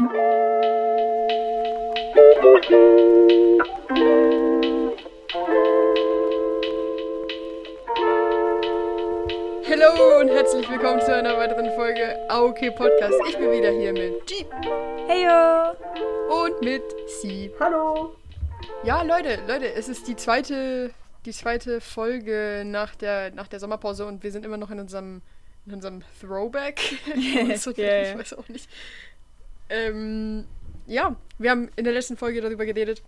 Hallo und herzlich willkommen zu einer weiteren Folge AOK Podcast. Ich bin wieder hier mit G Heyo! und mit C. Hallo! Ja, Leute, Leute, es ist die zweite, die zweite Folge nach der, nach der Sommerpause und wir sind immer noch in unserem, in unserem Throwback. so, ja. Ich weiß auch nicht. Ähm, ja, wir haben in der letzten Folge darüber geredet,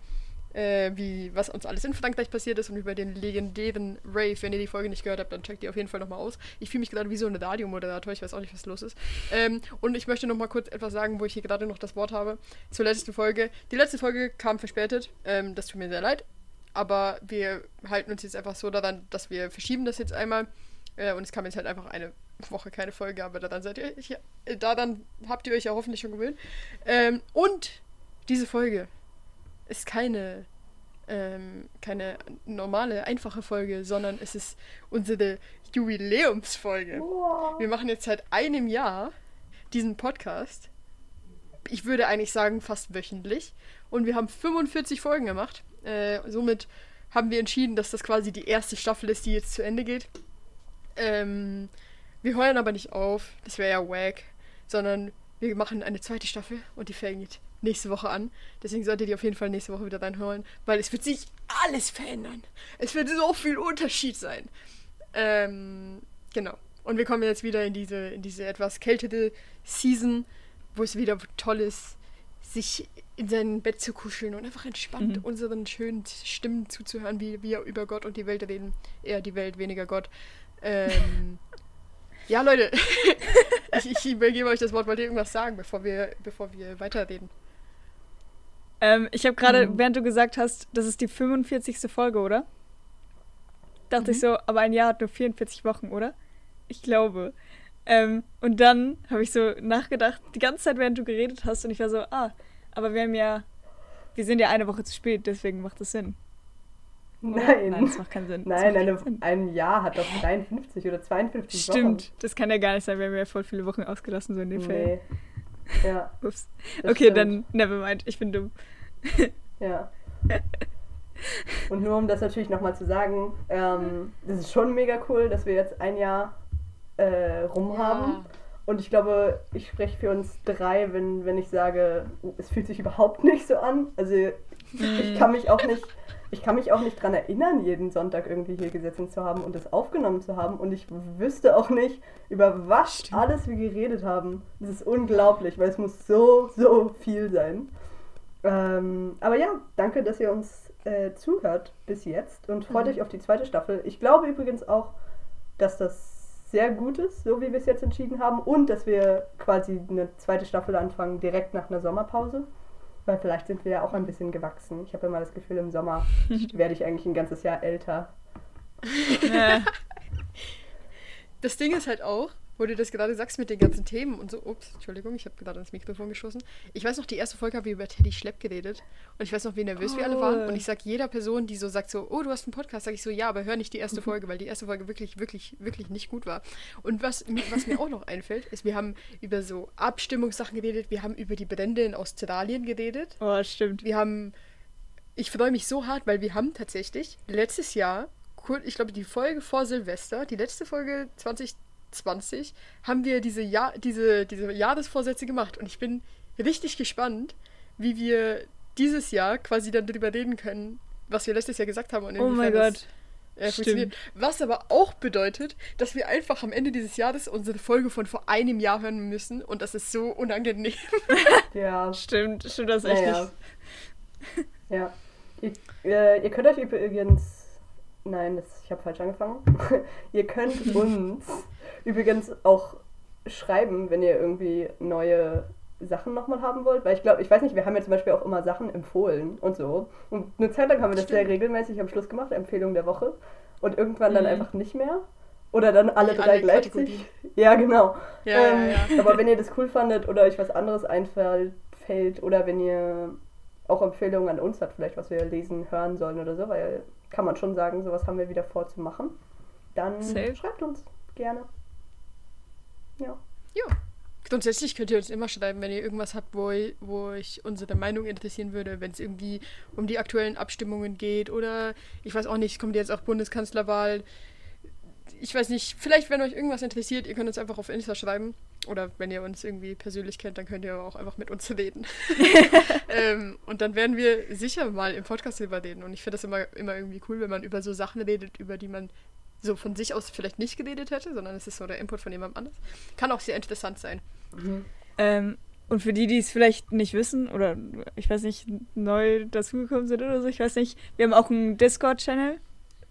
äh, wie, was uns alles in Frankreich passiert ist und über den legendären Rave. Wenn ihr die Folge nicht gehört habt, dann checkt die auf jeden Fall nochmal aus. Ich fühle mich gerade wie so ein Radiomoderator, ich weiß auch nicht, was los ist. Ähm, und ich möchte nochmal kurz etwas sagen, wo ich hier gerade noch das Wort habe, zur letzten Folge. Die letzte Folge kam verspätet, ähm, das tut mir sehr leid. Aber wir halten uns jetzt einfach so daran, dass wir verschieben das jetzt einmal. Äh, und es kam jetzt halt einfach eine Woche keine Folge, aber daran seid ihr, ich, äh, daran habt ihr euch ja hoffentlich schon gewöhnt. Ähm, und diese Folge ist keine, ähm, keine normale, einfache Folge, sondern es ist unsere Jubiläumsfolge. Wir machen jetzt seit einem Jahr diesen Podcast. Ich würde eigentlich sagen, fast wöchentlich. Und wir haben 45 Folgen gemacht. Äh, somit haben wir entschieden, dass das quasi die erste Staffel ist, die jetzt zu Ende geht. Ähm, wir heuern aber nicht auf, das wäre ja wack, sondern wir machen eine zweite Staffel und die fängt nächste Woche an. Deswegen solltet ihr auf jeden Fall nächste Woche wieder reinhören, weil es wird sich alles verändern. Es wird so viel Unterschied sein. Ähm, genau. Und wir kommen jetzt wieder in diese, in diese etwas kältere Season, wo es wieder toll ist, sich in sein Bett zu kuscheln und einfach entspannt Mhm. unseren schönen Stimmen zuzuhören, wie wir über Gott und die Welt reden. Eher die Welt, weniger Gott. Ähm, ja, Leute, ich, ich übergebe euch das Wort. Wollt ihr irgendwas sagen, bevor wir, bevor wir weiterreden? Ähm, ich habe gerade, Mhm. während du gesagt hast, das ist die 45. Folge, oder? Dachte ich Mhm. so, aber ein Jahr hat nur 44 Wochen, oder? Ich glaube. Ähm, und dann habe ich so nachgedacht, die ganze Zeit, während du geredet hast, und ich war so, ah, aber wir haben ja, wir sind ja eine Woche zu spät, deswegen macht das Sinn. Nein. Nein, das macht keinen Sinn. Nein, eine, Sinn. ein Jahr hat doch 53 oder 52 Stimmt, das kann ja gar nicht sein, wir haben ja voll viele Wochen ausgelassen, so in Wochen. Ferien. Nee. Ja, Ups. Okay, stimmt. dann nevermind, ich bin dumm. Ja. Und nur um das natürlich nochmal zu sagen, ähm, das ist schon mega cool, dass wir jetzt ein Jahr äh, rum haben. Und ich glaube, ich spreche für uns drei, wenn, wenn ich sage, es fühlt sich überhaupt nicht so an. Also ich kann mich auch nicht, ich kann mich auch nicht dran erinnern, jeden Sonntag irgendwie hier gesessen zu haben und das aufgenommen zu haben. Und ich wüsste auch nicht, über was Stimmt. alles wir geredet haben. Das ist unglaublich, weil es muss so, so viel sein. Ähm, aber ja, danke, dass ihr uns äh, zuhört bis jetzt und freut Mhm. euch auf die zweite Staffel. Ich glaube übrigens auch, dass das sehr gut ist, so wie wir es jetzt entschieden haben und dass wir quasi eine zweite Staffel anfangen direkt nach einer Sommerpause. Weil vielleicht sind wir ja auch ein bisschen gewachsen. Ich habe immer das Gefühl, im Sommer werde ich eigentlich ein ganzes Jahr älter. Ja. Das Ding ist halt auch, wo du das gerade sagst mit den ganzen Themen und so. Ups, Entschuldigung, ich habe gerade ins Mikrofon geschossen. Ich weiß noch, die erste Folge haben wir über Teddy Schlepp geredet. Und ich weiß noch, wie nervös wir alle waren. Und ich sag jeder Person, die so sagt so, oh, du hast einen Podcast, sage ich so, ja, aber hör nicht die erste Folge, weil die erste Folge wirklich, wirklich, wirklich nicht gut war. Und was, was mir auch noch einfällt, ist, wir haben über so Abstimmungssachen geredet, wir haben über die Brände in Australien geredet. Oh, stimmt. Wir haben, ich freue mich so hart, weil wir haben tatsächlich letztes Jahr, ich glaube die Folge vor Silvester, die letzte Folge 2020, haben wir diese, Jahr, diese, diese Jahresvorsätze gemacht. Und ich bin richtig gespannt, wie wir dieses Jahr quasi dann darüber reden können, was wir letztes Jahr gesagt haben. Und Oh mein Gott. äh, funktioniert. Was aber auch bedeutet, dass wir einfach am Ende dieses Jahres unsere Folge von vor einem Jahr hören müssen. Und das ist so unangenehm. Ja, Stimmt, stimmt das echt naja. nicht. Ja. Ihr, äh, ihr könnt euch übrigens. Nein, das, ich habe falsch angefangen. ihr könnt uns übrigens auch schreiben, wenn ihr irgendwie neue Sachen nochmal haben wollt. Weil ich glaube, ich weiß nicht, wir haben ja zum Beispiel auch immer Sachen empfohlen und so. Und eine Zeit lang haben wir das Stimmt. sehr regelmäßig am Schluss gemacht, Empfehlung der Woche. Und irgendwann dann Mhm. einfach nicht mehr. Oder dann alle Die drei alle gleichzeitig. Ja, genau. Ja, ja, ähm, ja. Aber wenn ihr das cool fandet oder euch was anderes einfällt fällt, oder wenn ihr auch Empfehlungen an uns habt, vielleicht was wir lesen, hören sollen oder so, weil kann man schon sagen, sowas haben wir wieder vor zu machen, dann Safe. schreibt uns gerne. Ja. Ja, grundsätzlich könnt ihr uns immer schreiben, wenn ihr irgendwas habt, wo, wo euch unsere Meinung interessieren würde, wenn es irgendwie um die aktuellen Abstimmungen geht oder ich weiß auch nicht, es kommt jetzt auch Bundeskanzlerwahl. Ich weiß nicht, vielleicht wenn euch irgendwas interessiert, ihr könnt uns einfach auf Insta schreiben. Oder wenn ihr uns irgendwie persönlich kennt, dann könnt ihr auch einfach mit uns reden. ähm, und dann werden wir sicher mal im Podcast drüber reden. Und ich finde das immer, immer irgendwie cool, wenn man über so Sachen redet, über die man so von sich aus vielleicht nicht geredet hätte, sondern es ist so der Input von jemandem anders. Kann auch sehr interessant sein. Mhm. Ähm, und für die, die es vielleicht nicht wissen oder ich weiß nicht, neu dazugekommen sind oder so, ich weiß nicht, wir haben auch einen Discord-Channel.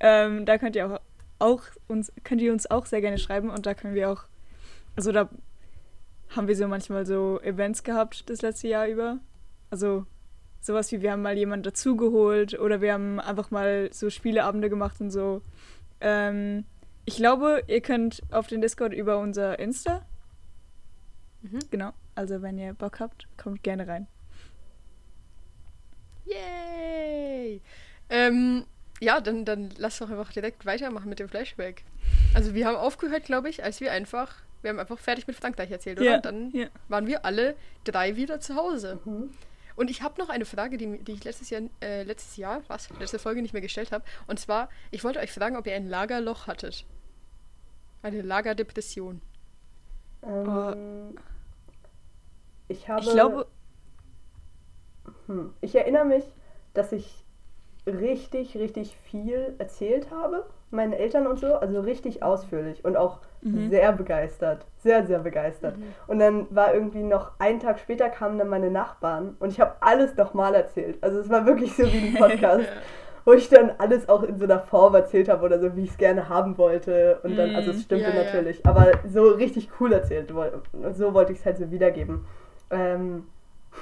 Ähm, da könnt ihr auch, auch uns, könnt ihr uns auch sehr gerne schreiben und da können wir auch, also da haben wir so manchmal so Events gehabt das letzte Jahr über. Also sowas wie wir haben mal jemanden dazugeholt oder wir haben einfach mal so Spieleabende gemacht und so. Ähm, ich glaube, ihr könnt auf den Discord über unser Insta. Mhm. Genau. Also wenn ihr Bock habt, kommt gerne rein. Yay! Ähm, ja, dann, dann lass doch einfach direkt weitermachen mit dem Flashback. Also wir haben aufgehört, glaube ich, als wir einfach, wir haben einfach fertig mit Frankreich erzählt, oder? Ja, Und dann ja. waren wir alle drei wieder zu Hause. Mhm. Und ich habe noch eine Frage, die, die ich letztes Jahr, äh, letztes Jahr, was, letzte Folge nicht mehr gestellt habe. Und zwar, ich wollte euch fragen, ob ihr ein Lagerloch hattet. Eine Lagerdepression. Ähm, ich habe. Ich glaube, Hm. Ich erinnere mich, dass ich richtig, richtig viel erzählt habe, meinen Eltern und so, also richtig ausführlich und auch Mhm. sehr begeistert, sehr, sehr begeistert. Und dann war irgendwie noch einen Tag später kamen dann meine Nachbarn und ich habe alles nochmal erzählt. Also es war wirklich so wie ein Podcast, wo ich dann alles auch in so einer Form erzählt habe oder so, wie ich es gerne haben wollte. Und dann, also es stimmte Ja, ja. natürlich, aber so richtig cool erzählt. So wollte ich es halt so wiedergeben. Ähm,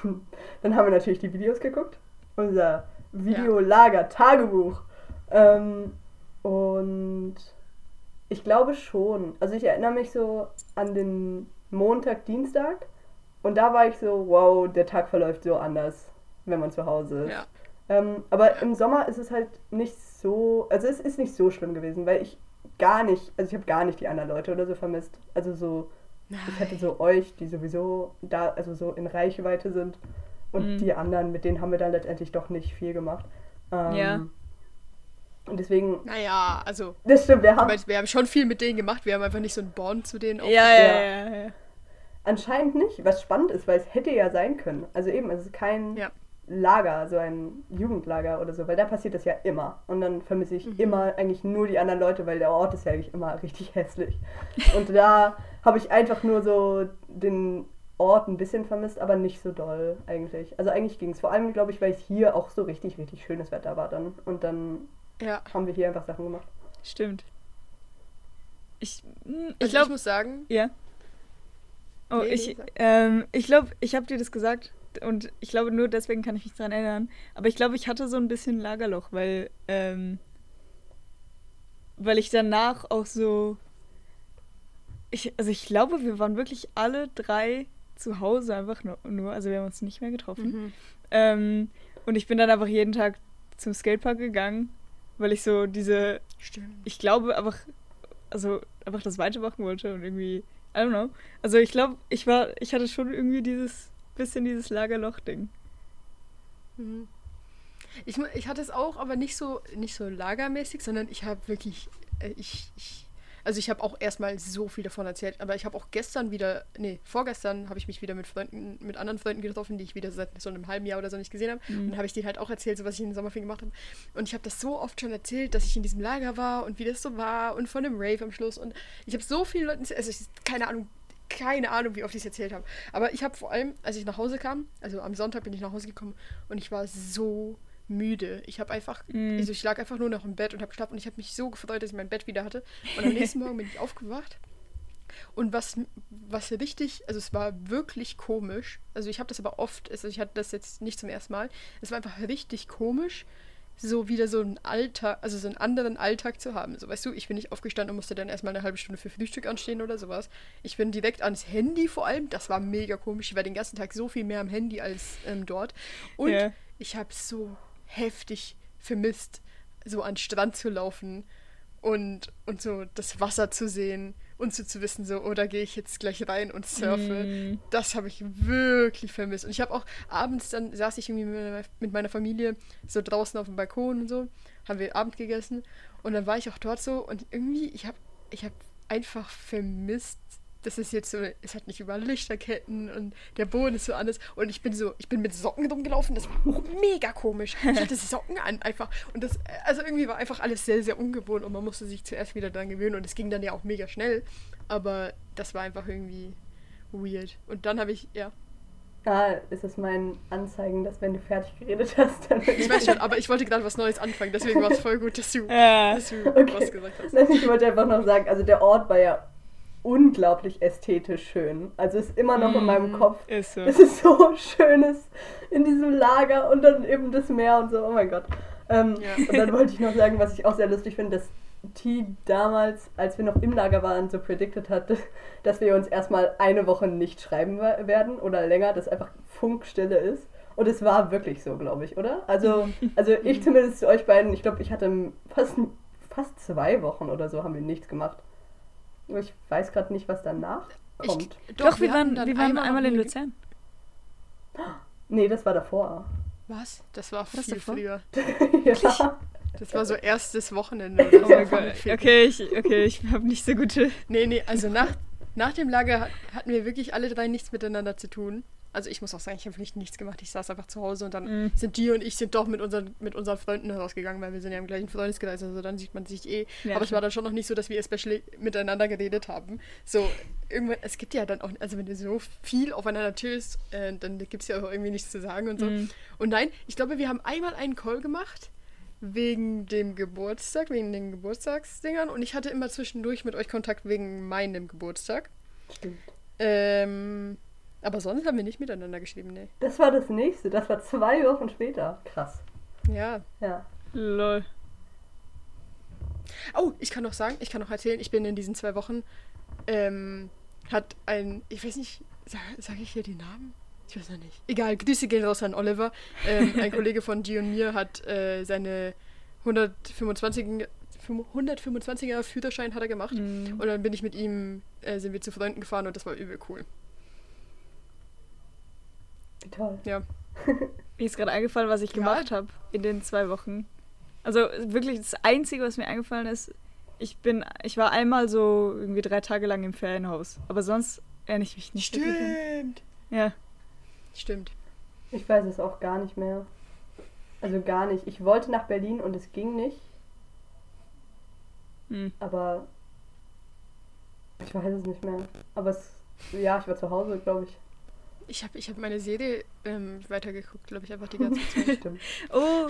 dann haben wir natürlich die Videos geguckt. Unser Videolager-Tagebuch. Ähm, und ich glaube schon. Also ich erinnere mich so an den Montag, Dienstag. Und da war ich so, wow, der Tag verläuft so anders, wenn man zu Hause ist. Ja. Ähm, aber im Sommer ist es halt nicht so, also es ist nicht so schlimm gewesen, weil ich gar nicht, also ich habe gar nicht die anderen Leute oder so vermisst. Also so, ich hatte so euch, die sowieso da, also so in Reichweite sind. Und Mhm. die anderen, mit denen haben wir dann letztendlich doch nicht viel gemacht. Ähm, Ja. Und deswegen, Naja, also, das stimmt, wir haben aber wir haben schon viel mit denen gemacht. Wir haben einfach nicht so einen Bond zu denen. ja, ja, Ja. ja, ja. anscheinend nicht, was spannend ist, weil es hätte ja sein können. Also eben, es ist kein Ja. Lager, so ein Jugendlager oder so, weil da passiert das ja immer. Und dann vermisse ich immer eigentlich nur die anderen Leute, weil der Ort ist ja eigentlich immer richtig hässlich. Und da habe ich einfach nur so den Ort ein bisschen vermisst, aber nicht so doll eigentlich. Also eigentlich ging es. Vor allem, glaube ich, weil es hier auch so richtig, richtig schönes Wetter war dann. Und dann Ja. haben wir hier einfach Sachen gemacht. Stimmt. Ich, hm, Also ich ich glaube, muss sagen, ja. Oh, Nee, ich, ähm, ich glaube, ich habe dir das gesagt und ich glaube, nur deswegen kann ich mich daran erinnern. Aber ich glaube, ich hatte so ein bisschen Lagerloch, weil, ähm, weil ich danach auch so. Ich, also ich glaube, wir waren wirklich alle drei zu Hause einfach nur, nur also wir haben uns nicht mehr getroffen. mhm. Ähm, und ich bin dann einfach jeden Tag zum Skatepark gegangen, weil ich so diese stimmt. ich glaube einfach, also einfach das weitermachen wollte und irgendwie, I don't know. Also ich glaube, ich war, ich hatte schon irgendwie dieses, bisschen dieses Lagerloch-Ding. Mhm. Ich, ich hatte es auch, aber nicht so, nicht so lagermäßig, sondern ich habe wirklich, äh, ich, ich, also ich habe auch erstmal so viel davon erzählt, aber ich habe auch gestern wieder, nee, vorgestern habe ich mich wieder mit Freunden, mit anderen Freunden getroffen, die ich wieder seit so einem halben Jahr oder so nicht gesehen habe. Mhm. Und dann habe ich denen halt auch erzählt, so was ich in den Sommerferien gemacht habe. Und ich habe das so oft schon erzählt, dass ich in diesem Lager war und wie das so war und von dem Rave am Schluss. Und ich habe so vielen Leuten, also ich, keine Ahnung, keine Ahnung, wie oft ich es erzählt habe. Aber ich habe vor allem, als ich nach Hause kam, also am Sonntag bin ich nach Hause gekommen und ich war so müde. Ich habe einfach, Mm. also ich lag einfach nur noch im Bett und habe geschlafen und ich habe mich so gefreut, dass ich mein Bett wieder hatte. Und am nächsten Morgen bin ich aufgewacht und was, was richtig, also es war wirklich komisch. Also ich habe das aber oft, also ich hatte das jetzt nicht zum ersten Mal. Es war einfach richtig komisch, so wieder so einen Alltag, also so einen anderen Alltag zu haben. So, weißt du, ich bin nicht aufgestanden und musste dann erstmal eine halbe Stunde für Frühstück anstehen oder sowas. Ich bin direkt ans Handy vor allem. Das war mega komisch. Ich war den ganzen Tag so viel mehr am Handy als ähm, dort. Und Ja. ich habe so heftig vermisst, so an den Strand zu laufen und, und so das Wasser zu sehen und so zu wissen, so, oder gehe ich jetzt gleich rein und surfe, Mm. das habe ich wirklich vermisst. Und ich habe auch abends dann saß ich irgendwie mit meiner- mit meiner Familie so draußen auf dem Balkon und so, haben wir Abend gegessen und dann war ich auch dort so und irgendwie, ich habe ich hab einfach vermisst, das ist jetzt so, es hat nicht überall Lichterketten und der Boden ist so anders und ich bin so, ich bin mit Socken rumgelaufen, das war auch mega komisch. Ich hatte Socken an einfach und das, also irgendwie war einfach alles sehr, sehr ungewohnt und man musste sich zuerst wieder daran gewöhnen und es ging dann ja auch mega schnell, aber das war einfach irgendwie weird. Und dann habe ich, ja, Ah, ist es mein Anzeigen, dass wenn du fertig geredet hast, dann. ich weiß schon, aber ich wollte gerade was Neues anfangen, deswegen war es voll gut, dass du, Ja. dass du Okay. was gesagt hast. Nein, ich wollte einfach noch sagen, also der Ort war ja unglaublich ästhetisch schön. Also ist immer noch in meinem Mm, Kopf. Ist so. Es ist so schönes in diesem Lager und dann eben das Meer und so. Oh mein Gott. Ähm, Ja. Und dann wollte ich noch sagen, was ich auch sehr lustig finde, dass T damals, als wir noch im Lager waren, so predicted hat, dass wir uns erstmal eine Woche nicht schreiben we- werden oder länger, dass einfach Funkstille ist. Und es war wirklich so, glaube ich, oder? Also, also ich zumindest zu euch beiden, ich glaube, ich hatte fast, fast zwei Wochen oder so, haben wir nichts gemacht. Ich weiß gerade nicht, was danach kommt. Ich, Doch, wir, hatten waren, dann wir waren einmal in noch- Luzern. Nee, das war davor. Was? Das war das viel davor? früher. ja. Das war so erstes Wochenende oder Oh so. mein Gott. Okay, ich, okay, ich habe nicht so gute. Nee, nee, also nach, nach dem Lager hat- hatten wir wirklich alle drei nichts miteinander zu tun. Also ich muss auch sagen, ich habe wirklich nichts gemacht. Ich saß einfach zu Hause und dann Mm. sind die und ich sind doch mit unseren, mit unseren Freunden rausgegangen, weil wir sind ja im gleichen Freundeskreis, also dann sieht man sich eh. Ja, Aber es war dann schon noch nicht so, dass wir especially miteinander geredet haben. So, irgendwann, es gibt ja dann auch, also wenn du so viel aufeinander chillst, äh, dann gibt es ja auch irgendwie nichts zu sagen und so. Mm. Und nein, ich glaube, wir haben einmal einen Call gemacht wegen dem Geburtstag, wegen den Geburtstagsdingern und ich hatte immer zwischendurch mit euch Kontakt wegen meinem Geburtstag. Stimmt. Ähm, aber sonst haben wir nicht miteinander geschrieben, ne. Das war das nächste. Das war zwei Wochen später. Krass. Ja. Ja. Lol. Oh, ich kann noch sagen, ich kann noch erzählen, ich bin in diesen zwei Wochen, ähm, hat ein, ich weiß nicht, sage sag ich hier die Namen? Ich weiß noch nicht. Egal, Grüße gehen raus an Oliver. Ähm, ein Kollege von G und mir hat äh, seine 125, 125er Führerschein hat er gemacht. Mm. Und dann bin ich mit ihm, äh, sind wir zu Freunden gefahren und das war übel cool. Wie toll. Ja. Mir ist gerade eingefallen, was ich Ja. gemacht habe in den zwei Wochen. Also wirklich das Einzige, was mir eingefallen ist, ich bin, ich war einmal so irgendwie drei Tage lang im Ferienhaus. Aber sonst erinnere ich mich nicht. Stimmt. Ja. Stimmt. Ich weiß es auch gar nicht mehr. Also gar nicht. Ich wollte nach Berlin und es ging nicht. Hm. Aber ich weiß es nicht mehr. Aber es, ja, ich war zu Hause, glaube ich. Ich habe ich hab meine Serie ähm, weitergeguckt, glaube ich, einfach die ganze Zeit. Stimmt. Oh,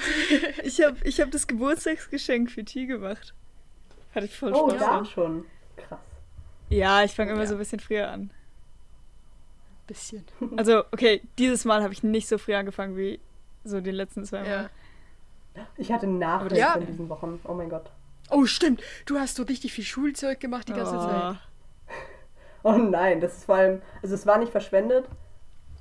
ich habe ich hab das Geburtstagsgeschenk für T gemacht. Hatte ich voll Oh, Spaß. da dran. schon. Krass. Ja, ich fange immer Ja. so ein bisschen früher an. Bisschen. Also, okay, dieses Mal habe ich nicht so früh angefangen wie so die letzten zwei Mal. Ja. Ich hatte Nachricht Ja. in diesen Wochen. Oh mein Gott. Oh, stimmt. Du hast so richtig viel Schulzeug gemacht die ganze Oh. Zeit. Oh nein, das ist vor allem, also es war nicht verschwendet,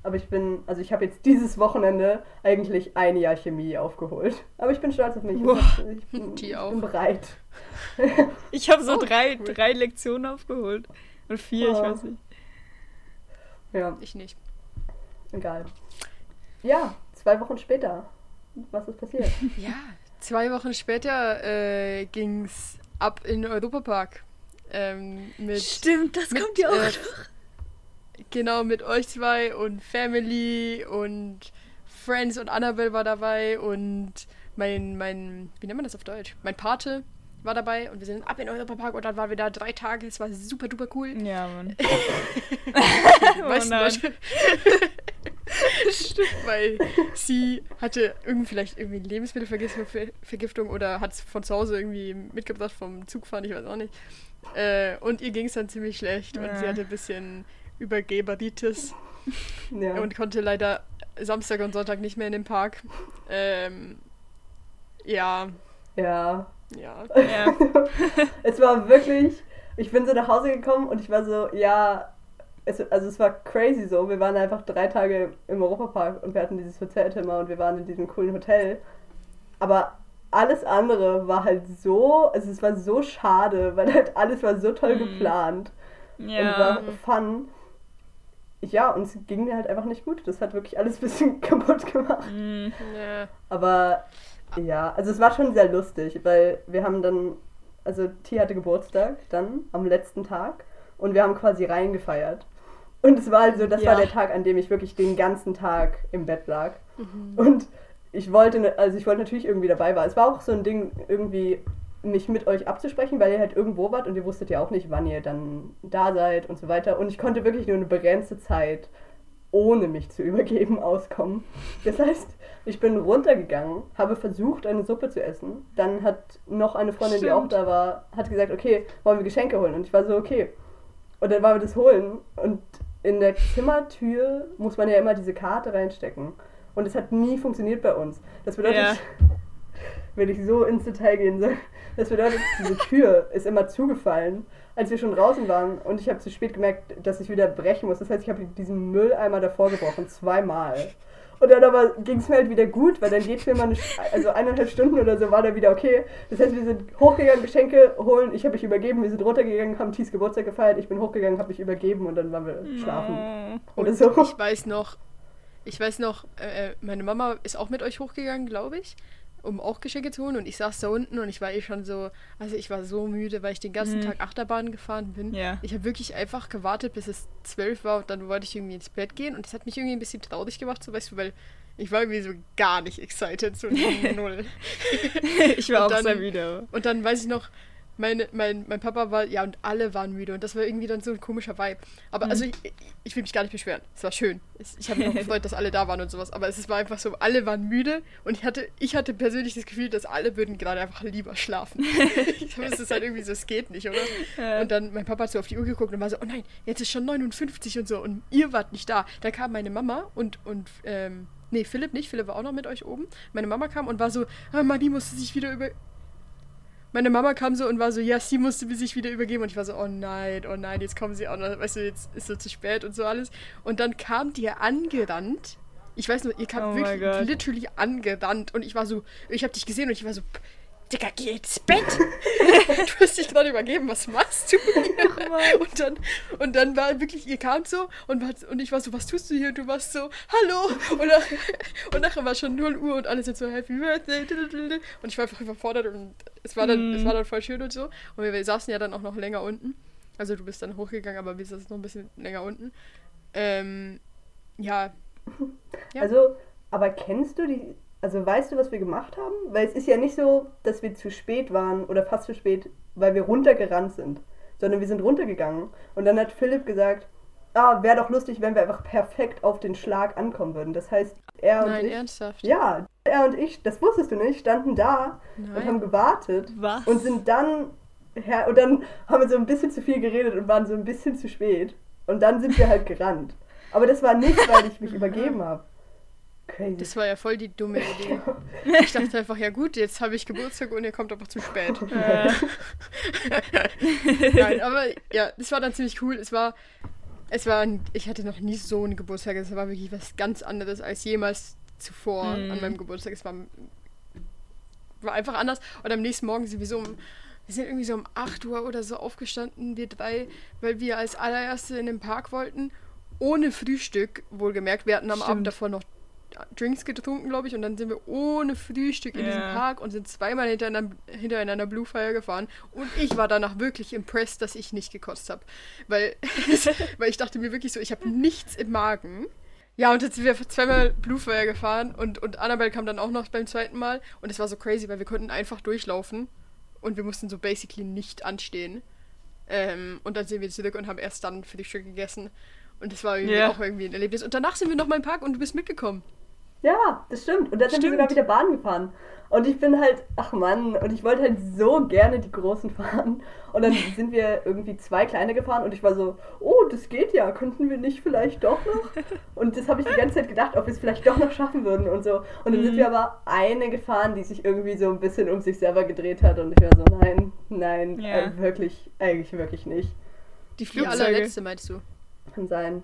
aber ich bin, also ich habe jetzt dieses Wochenende eigentlich ein Jahr Chemie aufgeholt. Aber ich bin stolz auf mich. Ich, hab- ich, bin, Die ich auch. bin bereit. Ich habe so Oh, drei, cool. drei Lektionen aufgeholt. Oder vier, ich Oh. weiß nicht. Ja, Ich nicht. egal. Ja, zwei Wochen später. Was ist passiert? Ja, zwei Wochen später äh, ging's ab in den Europapark. Ähm, mit, Stimmt, das mit, kommt ja auch äh, noch. Genau, mit euch zwei und Family und Friends und Annabelle war dabei und mein, mein, wie nennt man das auf Deutsch? Mein Pate war dabei und wir sind ab in den Europapark und dann waren wir da drei Tage. Es war super duper cool. Ja, Mann. Meisten Oh. Leute. Weil sie hatte irgendwie vielleicht irgendwie Lebensmittelvergiftung Vergiftung oder hat es von zu Hause irgendwie mitgebracht vom Zugfahren, ich weiß auch nicht. Äh, und ihr ging es dann ziemlich schlecht und sie Ja. hatte ein bisschen Übergeberitis Ja. und konnte leider Samstag und Sonntag nicht mehr in den Park. Ähm, ja, ja. ja. Ja. Es war wirklich, ich bin so nach Hause gekommen und ich war so, ja, es, also es war crazy so. Wir waren einfach drei Tage im Europapark und wir hatten dieses Hotelzimmer und wir waren in diesem coolen Hotel. Aber alles andere war halt so, also es war so schade, weil halt alles war so toll Mhm. geplant. Ja. und war fun. Ja, und es ging mir halt einfach nicht gut. Das hat wirklich alles ein bisschen kaputt gemacht. Mhm. Ja. Aber ja, also es war schon sehr lustig, weil wir haben dann, also T hatte Geburtstag dann am letzten Tag und wir haben quasi reingefeiert. Und es war also, das Ja. war der Tag, an dem ich wirklich den ganzen Tag im Bett lag. Und ich wollte, ne- also ich wollte natürlich irgendwie dabei war. Es war auch so ein Ding, irgendwie mich mit euch abzusprechen, weil ihr halt irgendwo wart und ihr wusstet ja auch nicht, wann ihr dann da seid und so weiter. Und ich konnte wirklich nur eine begrenzte Zeit ohne mich zu übergeben auskommen. Das heißt, ich bin runtergegangen, habe versucht, eine Suppe zu essen. Dann hat noch eine Freundin, die auch Stimmt. da war, hat gesagt, okay, wollen wir Geschenke holen? Und ich war so, okay. Und dann wollen wir das holen. Und in der Zimmertür muss man ja immer diese Karte reinstecken. Und es hat nie funktioniert bei uns. Das bedeutet, Ja. wenn ich so ins Detail gehen soll, das bedeutet, diese Tür ist immer zugefallen, als wir schon draußen waren. Und ich habe zu spät gemerkt, dass ich wieder brechen muss. Das heißt, ich habe diesen Mülleimer davor gebrochen, zweimal. Und dann aber ging es mir halt wieder gut, weil dann geht mir mal eine, also eineinhalb Stunden oder so war da wieder okay. Das heißt, wir sind hochgegangen, Geschenke holen, ich habe mich übergeben, wir sind runtergegangen, haben Tis Geburtstag gefeiert, ich bin hochgegangen, habe mich übergeben und dann waren wir schlafen. Oh. Oder so. ich weiß noch, ich weiß noch, äh, meine Mama ist auch mit euch hochgegangen, glaube ich, um auch Geschenke zu holen. Und ich saß da unten und ich war eh schon so, also ich war so müde, weil ich den ganzen Mhm. Tag Achterbahn gefahren bin. Ja. Ich habe wirklich einfach gewartet, bis es zwölf war und dann wollte ich irgendwie ins Bett gehen. Und das hat mich irgendwie ein bisschen traurig gemacht, so weißt du, weil ich war irgendwie so gar nicht excited, so null. ich war Und auch dann- sehr müde. Und dann weiß ich noch, meine, mein, mein Papa war, ja, und alle waren müde. Und das war irgendwie dann so ein komischer Vibe. Aber also ich, ich- will mich gar nicht beschweren. Es war schön. Es, ich habe mich auch gefreut, dass alle da waren und sowas. Aber es war einfach so, alle waren müde. Und ich hatte, ich hatte persönlich das Gefühl, dass alle würden gerade einfach lieber schlafen. ich glaube, es ist halt irgendwie so, es geht nicht, oder? Ja. Und dann, mein Papa hat so auf die Uhr geguckt und war so, oh nein, jetzt ist schon 59 und so. Und ihr wart nicht da. Da kam meine Mama und, und ähm, nee, Philipp nicht. Philipp war auch noch mit euch oben. Meine Mama kam und war so, ah, Mami musste sich wieder über, meine Mama kam so und war so, ja, sie musste sich wieder übergeben. Und ich war so, oh nein, oh nein, jetzt kommen sie auch noch, weißt du, jetzt ist so zu spät und so alles. Und dann kam die angerannt. Ich weiß nur, ihr kam Oh wirklich literally angerannt. Und ich war so, ich habe dich gesehen und ich war so, Digga, geh ins Bett. du hast dich gerade übergeben, was machst du hier? Und dann, und dann war wirklich, ihr kamt so und, war, und ich war so, was tust du hier? Und du warst so, hallo. Und, nach, und nachher war schon 0 Uhr und alle sind so, Happy Birthday. Und ich war einfach überfordert und es war dann, Mhm. es war dann voll schön und so. Und wir, wir saßen ja dann auch noch länger unten. Also du bist dann hochgegangen, aber wir saßen noch ein bisschen länger unten. Ähm, ja. Ja. Also, aber kennst du die, also weißt du, was wir gemacht haben? Weil es ist ja nicht so, dass wir zu spät waren oder fast zu spät, weil wir runtergerannt sind, sondern wir sind runtergegangen und dann hat Philipp gesagt, ah, wäre doch lustig, wenn wir einfach perfekt auf den Schlag ankommen würden. Das heißt, er und Nein, ich, ernsthaft. ja, er und ich, das wusstest du nicht, standen da und haben Nein. gewartet Was? und sind dann her und dann haben wir so ein bisschen zu viel geredet und waren so ein bisschen zu spät und dann sind wir halt gerannt. Aber das war nicht, weil ich mich übergeben habe. Crazy. Das war ja voll die dumme Idee. Ich dachte einfach, ja gut, jetzt habe ich Geburtstag und ihr kommt aber zu spät. Äh, Nein, aber ja, das war dann ziemlich cool. Es war, es war, ein, ich hatte noch nie so einen Geburtstag. Es war wirklich was ganz anderes als jemals zuvor Mhm. an meinem Geburtstag. Es war, war einfach anders. Und am nächsten Morgen sind wir so um, wir sind irgendwie so um 8 Uhr oder so aufgestanden, wir drei, weil wir als allererste in den Park wollten. Ohne Frühstück, wohlgemerkt. Wir hatten am Stimmt. Abend davor noch Drinks getrunken, glaube ich, und dann sind wir ohne Frühstück in diesem Ja. Park und sind zweimal hintereinander, hintereinander Blue Fire gefahren. Und ich war danach wirklich impressed, dass ich nicht gekotzt habe. Weil, weil ich dachte mir wirklich so, ich habe nichts im Magen. Ja, und jetzt sind wir zweimal Blue Fire gefahren und, und Annabelle kam dann auch noch beim zweiten Mal. Und es war so crazy, weil wir konnten einfach durchlaufen und wir mussten so basically nicht anstehen. Ähm, und dann sind wir zurück und haben erst dann Frühstück gegessen. Und das war irgendwie Ja. auch irgendwie ein Erlebnis. Und danach sind wir nochmal im Park und du bist mitgekommen. Ja, das stimmt. Und dann sind wir sogar wieder Bahn gefahren. Und ich bin halt, ach Mann, und ich wollte halt so gerne die großen fahren. Und dann sind wir irgendwie zwei kleine gefahren und ich war so, oh, das geht ja, könnten wir nicht vielleicht doch noch? Und das habe ich die ganze Zeit gedacht, ob wir es vielleicht doch noch schaffen würden und so. Und dann sind Mhm. wir aber eine gefahren, die sich irgendwie so ein bisschen um sich selber gedreht hat. Und ich war so, nein, nein, Ja. äh, wirklich, eigentlich wirklich nicht. die Die Flugzeuge. allerletzte meinst du? Kann sein.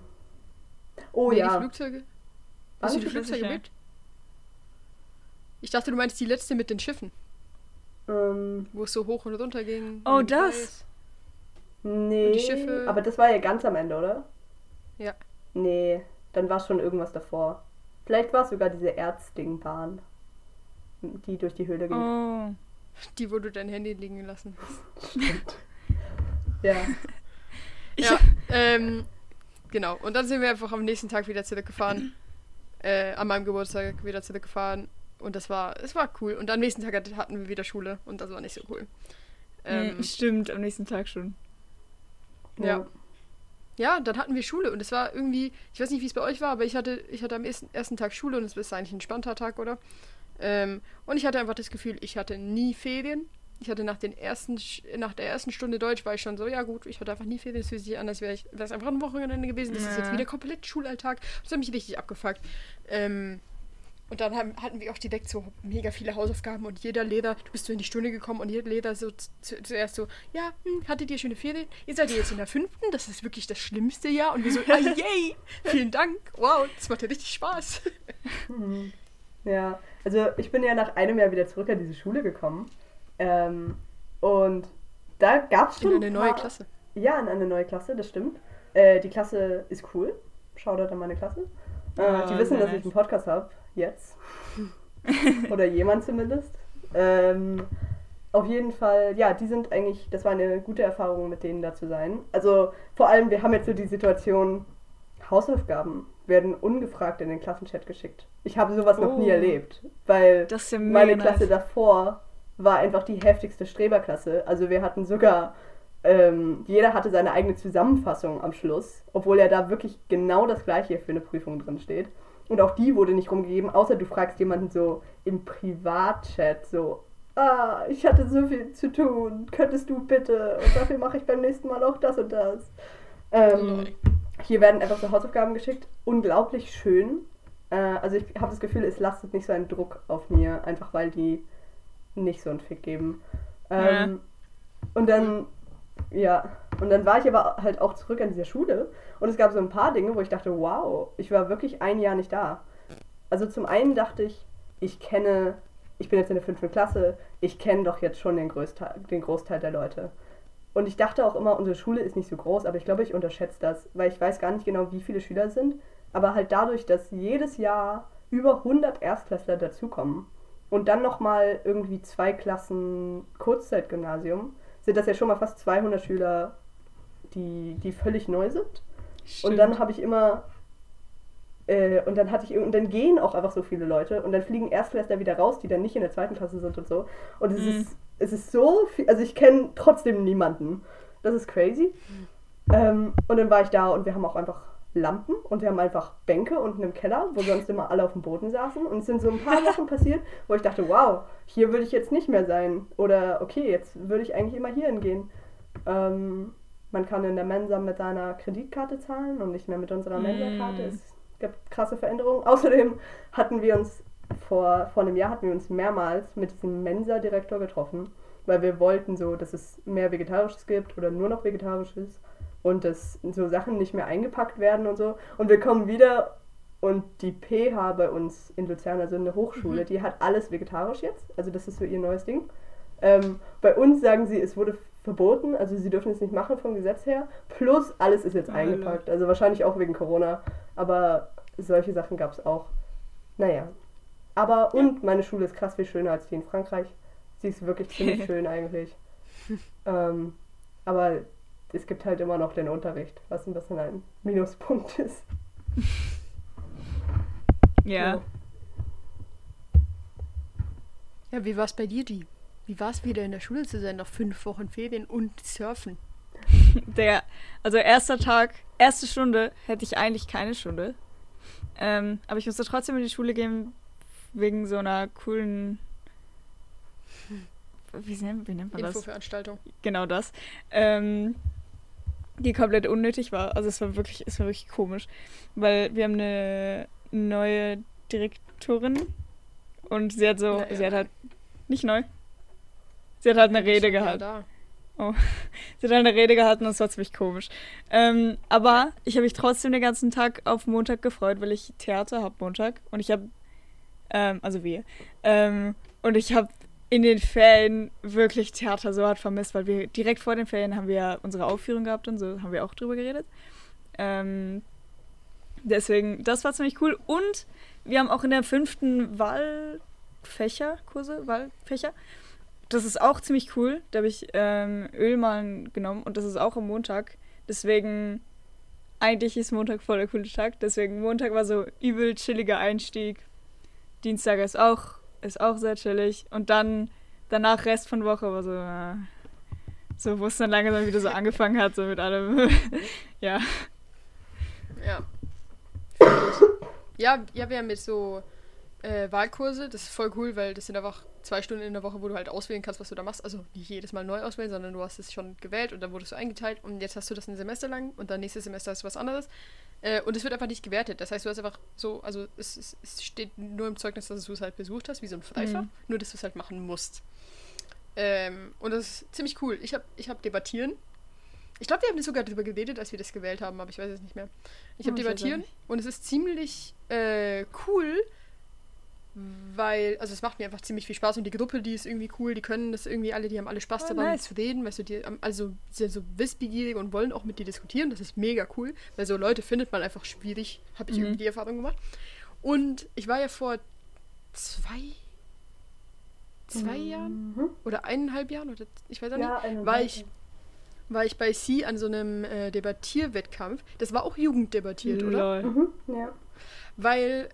Oh nee, ja. die Flugzeuge? Waren du die Flugzeuge sicher? mit? Ich dachte, du meinst die letzte mit den Schiffen, Ähm, wo es so hoch und runter ging. Oh, und das? Nee, die Schiffe- aber das war ja ganz am Ende, oder? Ja. Nee, dann war schon irgendwas davor. Vielleicht war es sogar diese Erzdingbahn, die durch die Höhle ging. Oh. Die, wo du dein Handy liegen gelassen hast. Ja. Ich- Ja, ähm, genau. Und dann sind wir einfach am nächsten Tag wieder zurückgefahren. Äh, an meinem Geburtstag wieder zurückgefahren. Und das war, es war cool. Und am nächsten Tag hat- hatten wir wieder Schule und das war nicht so cool. Ähm, Hm, Stimmt, am nächsten Tag schon. Ja. ja, dann hatten wir Schule und es war irgendwie, ich weiß nicht, wie es bei euch war, aber ich hatte, ich hatte am ersten, ersten Tag Schule und es ist eigentlich ein entspannter Tag, oder? Ähm, und ich hatte einfach das Gefühl, ich hatte nie Ferien. Ich hatte nach, den ersten, nach der ersten Stunde Deutsch war ich schon so, ja gut, ich hatte einfach nie Ferien, es fühlt sich an, als wäre es einfach ein Wochenende gewesen. Das ist jetzt Ja. wieder komplett Schulalltag. Das hat mich richtig abgefuckt. Ähm, und dann haben, hatten wir auch direkt so mega viele Hausaufgaben und jeder Lehrer, du bist so in die Stunde gekommen und jeder Lehrer so zu, zu, zuerst so, ja, hm, hattet ihr schöne Ferien? Ihr seid jetzt in der fünften, das ist wirklich das schlimmste Jahr. Und wir so, ah, yay, vielen Dank, wow, das macht ja richtig Spaß. Ja, also ich bin ja nach einem Jahr wieder zurück an diese Schule gekommen. Ähm, und da gab es schon. In eine ein neue paar- Klasse. Ja, in eine neue Klasse, das stimmt. Äh, die Klasse ist cool. Shoutout an meine Klasse. Äh, Ah, die wissen, dass nice. ich einen Podcast habe. Jetzt. Oder jemand zumindest. Ähm, auf jeden Fall, ja, die sind eigentlich, das war eine gute Erfahrung, mit denen da zu sein. Also vor allem, wir haben jetzt so die Situation, Hausaufgaben werden ungefragt in den Klassenchat geschickt. Ich habe sowas noch nie Oh. erlebt, weil Das ist ja meine mega Klasse nice. davor war einfach die heftigste Streberklasse. Also wir hatten sogar, ähm, jeder hatte seine eigene Zusammenfassung am Schluss, obwohl ja da wirklich genau das gleiche für eine Prüfung drin steht. Und auch die wurde nicht rumgegeben, außer du fragst jemanden so im Privatchat so, ah, ich hatte so viel zu tun, könntest du bitte und dafür mache ich beim nächsten Mal auch das und das. Ähm, hier werden einfach so Hausaufgaben geschickt, unglaublich schön. Äh, also ich habe das Gefühl, es lastet nicht so einen Druck auf mir, einfach weil die nicht so einen Fick geben. Ähm, Und dann, ja, und dann war ich aber halt auch zurück an dieser Schule und es gab so ein paar Dinge, wo ich dachte, wow, ich war wirklich ein Jahr nicht da. Also zum einen dachte ich, ich kenne, ich bin jetzt in der fünften Klasse, ich kenne doch jetzt schon den, den Großteil der Leute. Und ich dachte auch immer, unsere Schule ist nicht so groß, aber ich glaube, ich unterschätze das, weil ich weiß gar nicht genau, wie viele Schüler es sind. Aber halt dadurch, dass jedes Jahr über 100 Erstklässler dazukommen und dann nochmal irgendwie zwei Klassen Kurzzeitgymnasium, sind das ja schon mal fast 200 Schüler, die, die völlig neu sind. Und dann habe ich immer. Äh, und dann hatte ich und dann gehen auch einfach so viele Leute und dann fliegen Erstklässler wieder raus, die dann nicht in der zweiten Klasse sind und so. Und es Mhm. ist es ist so viel, also ich kenne trotzdem niemanden. Das ist crazy. Ähm, und dann war ich da und wir haben auch einfach Lampen und wir haben einfach Bänke unten im Keller, wo sonst immer alle auf dem Boden saßen. Und es sind so ein paar Sachen passiert, wo ich dachte, wow, hier würde ich jetzt nicht mehr sein. Oder okay, jetzt würde ich eigentlich immer hier hingehen. Ähm, man kann in der Mensa mit seiner Kreditkarte zahlen und nicht mehr mit unserer Mm. Mensa-Karte. Es gibt krasse Veränderungen. Außerdem hatten wir uns vor, vor einem Jahr hatten wir uns mehrmals mit diesem Mensa-Direktor getroffen, weil wir wollten so, dass es mehr Vegetarisches gibt oder nur noch Vegetarisches und dass so Sachen nicht mehr eingepackt werden und so. Und wir kommen wieder und die PH bei uns in Luzern, also eine Hochschule, die hat alles vegetarisch jetzt. Also das ist so ihr neues Ding. Ähm, bei uns sagen sie, es wurde verboten, also sie dürfen es nicht machen vom Gesetz her. Plus alles ist jetzt eingepackt. Also wahrscheinlich auch wegen Corona. Aber solche Sachen gab es auch. Naja. Aber und meine Schule ist krass viel schöner als die in Frankreich. Sie ist wirklich ziemlich schön eigentlich. Ähm, aber es gibt halt immer noch den Unterricht, was ein bisschen ein Minuspunkt ist. Ja. Ja, wie war es bei dir, die? Wie war es wieder in der Schule zu sein, nach fünf Wochen Ferien und Surfen? Der, also erster Tag, erste Stunde hätte ich eigentlich keine Stunde. Ähm, aber ich musste trotzdem in die Schule gehen wegen so einer coolen. Wie nennt, wie nennt man das? Infoveranstaltung. Genau das. Ähm, die komplett unnötig war. Also es war wirklich, es war wirklich komisch. Weil wir haben eine neue Direktorin und sie hat so, Ja, sie hat halt nicht neu. Sie hat halt eine Rede Ja, gehalten. da. Sie hat eine Rede gehalten und es war ziemlich komisch. Ähm, aber ich habe mich trotzdem den ganzen Tag auf Montag gefreut, weil ich Theater habe Montag und ich habe, ähm, also wir, ähm, und ich habe in den Ferien wirklich Theater so hart vermisst, weil wir direkt vor den Ferien haben wir unsere Aufführung gehabt und so haben wir auch drüber geredet. Ähm, deswegen, das war ziemlich cool. Und wir haben auch in der fünften Wahlfächer, Kurse, Wahlfächer. Das ist auch ziemlich cool. Da habe ich ähm, Ölmalen genommen und das ist auch am Montag. Deswegen, eigentlich ist Montag voll der coole Tag. Deswegen, Montag war so übel chilliger Einstieg. Dienstag ist auch ist auch sehr chillig. Und dann danach Rest von Woche war so, äh, so wo es dann langsam wieder so angefangen hat, so mit allem. ja. Ja. Ja, ja, wir haben jetzt so äh, Wahlkurse. Das ist voll cool, weil das sind einfach zwei Stunden in der Woche, wo du halt auswählen kannst, was du da machst. Also nicht jedes Mal neu auswählen, sondern du hast es schon gewählt und dann wurdest du eingeteilt und jetzt hast du das ein Semester lang und dann nächstes Semester hast du was anderes. Äh, und es wird einfach nicht gewertet. Das heißt, du hast einfach so, also es, es, es steht nur im Zeugnis, dass du es halt besucht hast, wie so ein Pfeifer, mhm. nur dass du es halt machen musst. Ähm, und das ist ziemlich cool. Ich habe ich hab Debattieren. Ich glaube, wir haben sogar darüber geredet, als wir das gewählt haben, aber ich weiß es nicht mehr. Ich habe oh, Debattieren und es ist ziemlich äh, cool, weil, also es macht mir einfach ziemlich viel Spaß und die Gruppe, die ist irgendwie cool, die können das irgendwie alle, die haben alle Spaß oh, daran nice. zu reden, weißt du, die also sind so wissbegierig und wollen auch mit dir diskutieren, das ist mega cool, weil so Leute findet man einfach schwierig, habe ich mhm. irgendwie die Erfahrung gemacht. Und ich war ja vor zwei, zwei mhm. Jahren oder eineinhalb Jahren oder ich weiß auch nicht, ja, war ich war ich bei Sie an so einem äh, Debattierwettkampf. Das war auch Jugenddebattiert, oder? Mhm, ja. Weil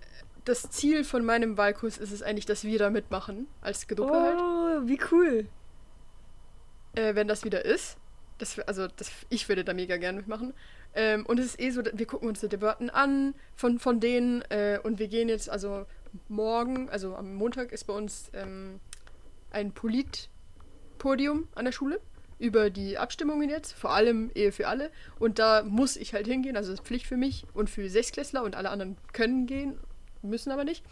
das Ziel von meinem Wahlkurs ist es eigentlich, dass wir da mitmachen. Als Gruppe halt. oh, halt. wie cool. Äh, wenn das wieder ist. Das, also, das, ich würde da mega gerne mitmachen. Ähm, und es ist eh so, wir gucken uns die Debatten an von, von denen äh, und wir gehen jetzt, also morgen, also am Montag ist bei uns ähm, ein Politpodium an der Schule über die Abstimmungen jetzt, vor allem Ehe für alle. Und da muss ich halt hingehen, also das ist Pflicht für mich und für Sechsklässler und alle anderen können gehen müssen aber nicht.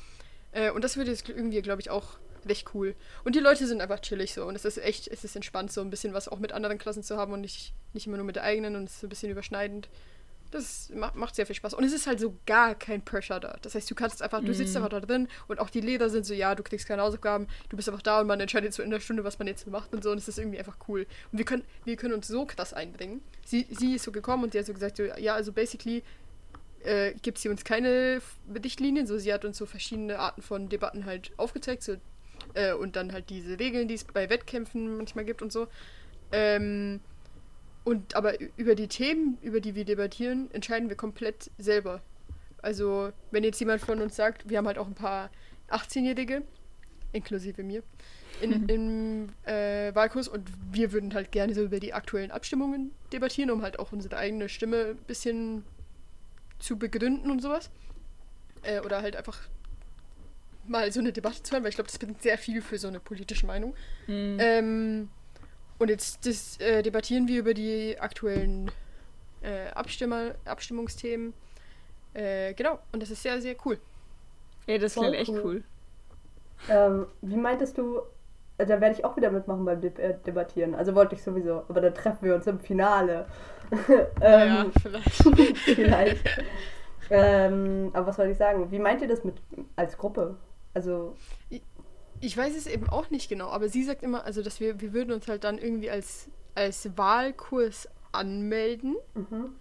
Äh, und das wird jetzt irgendwie, glaube ich, auch recht cool. Und die Leute sind einfach chillig so. Und es ist echt, es ist entspannt, so ein bisschen was auch mit anderen Klassen zu haben und nicht, nicht immer nur mit der eigenen und es ist ein bisschen überschneidend. Das macht, macht sehr viel Spaß. Und es ist halt so gar kein Pressure da. Das heißt, du kannst einfach, du sitzt mhm. einfach da drin und auch die Lehrer sind so, ja, du kriegst keine Hausaufgaben, du bist einfach da und man entscheidet so in der Stunde, was man jetzt macht und so. Und es ist irgendwie einfach cool. Und wir können, wir können uns so krass einbringen. Sie, sie ist so gekommen und sie hat so gesagt, so, ja, also basically, äh, gibt sie uns keine Richtlinien. So, sie hat uns so verschiedene Arten von Debatten halt aufgezeigt. So, äh, und dann halt diese Regeln, die es bei Wettkämpfen manchmal gibt und so. Ähm, und aber über die Themen, über die wir debattieren, entscheiden wir komplett selber. Also, wenn jetzt jemand von uns sagt, wir haben halt auch ein paar 18-Jährige, inklusive mir, in, mhm. im äh, Wahlkurs und wir würden halt gerne so über die aktuellen Abstimmungen debattieren, um halt auch unsere eigene Stimme ein bisschen zu begründen und sowas. Äh, oder halt einfach mal so eine Debatte zu hören, weil ich glaube, das bringt sehr viel für so eine politische Meinung. Mhm. Ähm, und jetzt das, äh, debattieren wir über die aktuellen äh, Abstimmer, Abstimmungsthemen. Äh, genau, und das ist sehr, sehr cool. Ey, das klingt echt cool. cool. Ähm, wie meintest du, da werde ich auch wieder mitmachen beim De äh, Debattieren. Also wollte ich sowieso, aber da treffen wir uns im Finale. ähm, ja, vielleicht. vielleicht. ähm, aber was soll ich sagen? Wie meint ihr das mit als Gruppe? Also. Ich, ich, weiß es eben auch nicht genau, aber sie sagt immer, also dass wir, wir würden uns halt dann irgendwie als, als Wahlkurs anmelden. Mhm.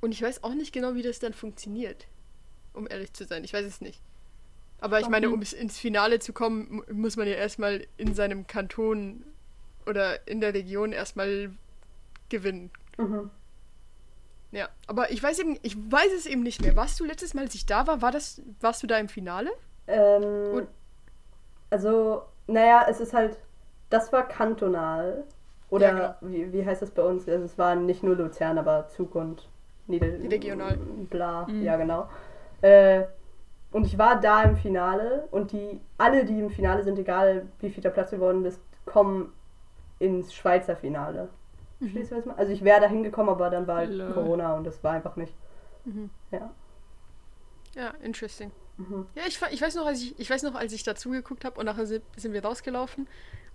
Und ich weiß auch nicht genau, wie das dann funktioniert. Um ehrlich zu sein. Ich weiß es nicht. Aber ich meine, um ins Finale zu kommen, muss man ja erstmal in seinem Kanton oder in der Region erstmal gewinnen. Mhm. Ja, aber ich weiß eben, ich weiß es eben nicht mehr. Warst du letztes Mal, als ich da war, war das, warst du da im Finale? Ähm, Und also, naja, es ist halt, das war kantonal. Oder ja, genau. wie, wie heißt das bei uns? Also es war nicht nur Luzern, aber Zug und Nieder Regional. Bla, mhm. ja genau. Äh, und ich war da im Finale und die, alle, die im Finale sind, egal wie viel der Platz geworden ist, kommen ins Schweizer Finale. Mhm. Also ich wäre da hingekommen, aber dann war halt. Corona und das war einfach nicht. Mhm. Ja. Ja, interesting. Mhm. Ja, ich, ich weiß noch, als ich, ich weiß noch, als ich dazu geguckt habe und nachher sind wir rausgelaufen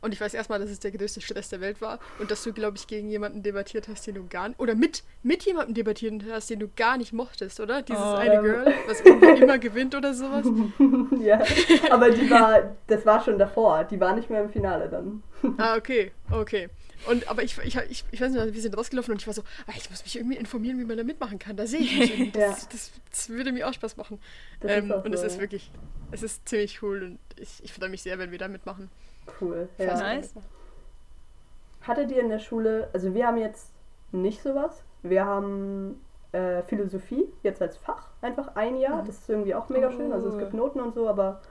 Und ich weiß erstmal, dass es der größte Stress der Welt war und dass du, glaube ich, gegen jemanden debattiert hast, den du gar nicht. Oder mit, mit jemandem debattiert hast, den du gar nicht mochtest, oder? Dieses Oh. eine Girl, was immer gewinnt oder sowas. ja, aber die war, das war schon davor. Die war nicht mehr im Finale dann. Ah, okay, okay. Und aber ich, ich, ich, ich weiß nicht, wir sind rausgelaufen und ich war so, ah, ich muss mich irgendwie informieren, wie man da mitmachen kann. Da sehe ich mich. Das, Ja. das, das würde mir auch Spaß machen. Das Ähm, ist auch und es so, ist ja. wirklich, es ist ziemlich cool und ich, ich freue mich sehr, wenn wir da mitmachen. Cool. Ja. Nice. Hattet ihr in der Schule, also wir haben jetzt nicht sowas. Wir haben äh, Philosophie jetzt als Fach, einfach ein Jahr. Das ist irgendwie auch mega schön. Also es Oh. gibt Noten und so, aber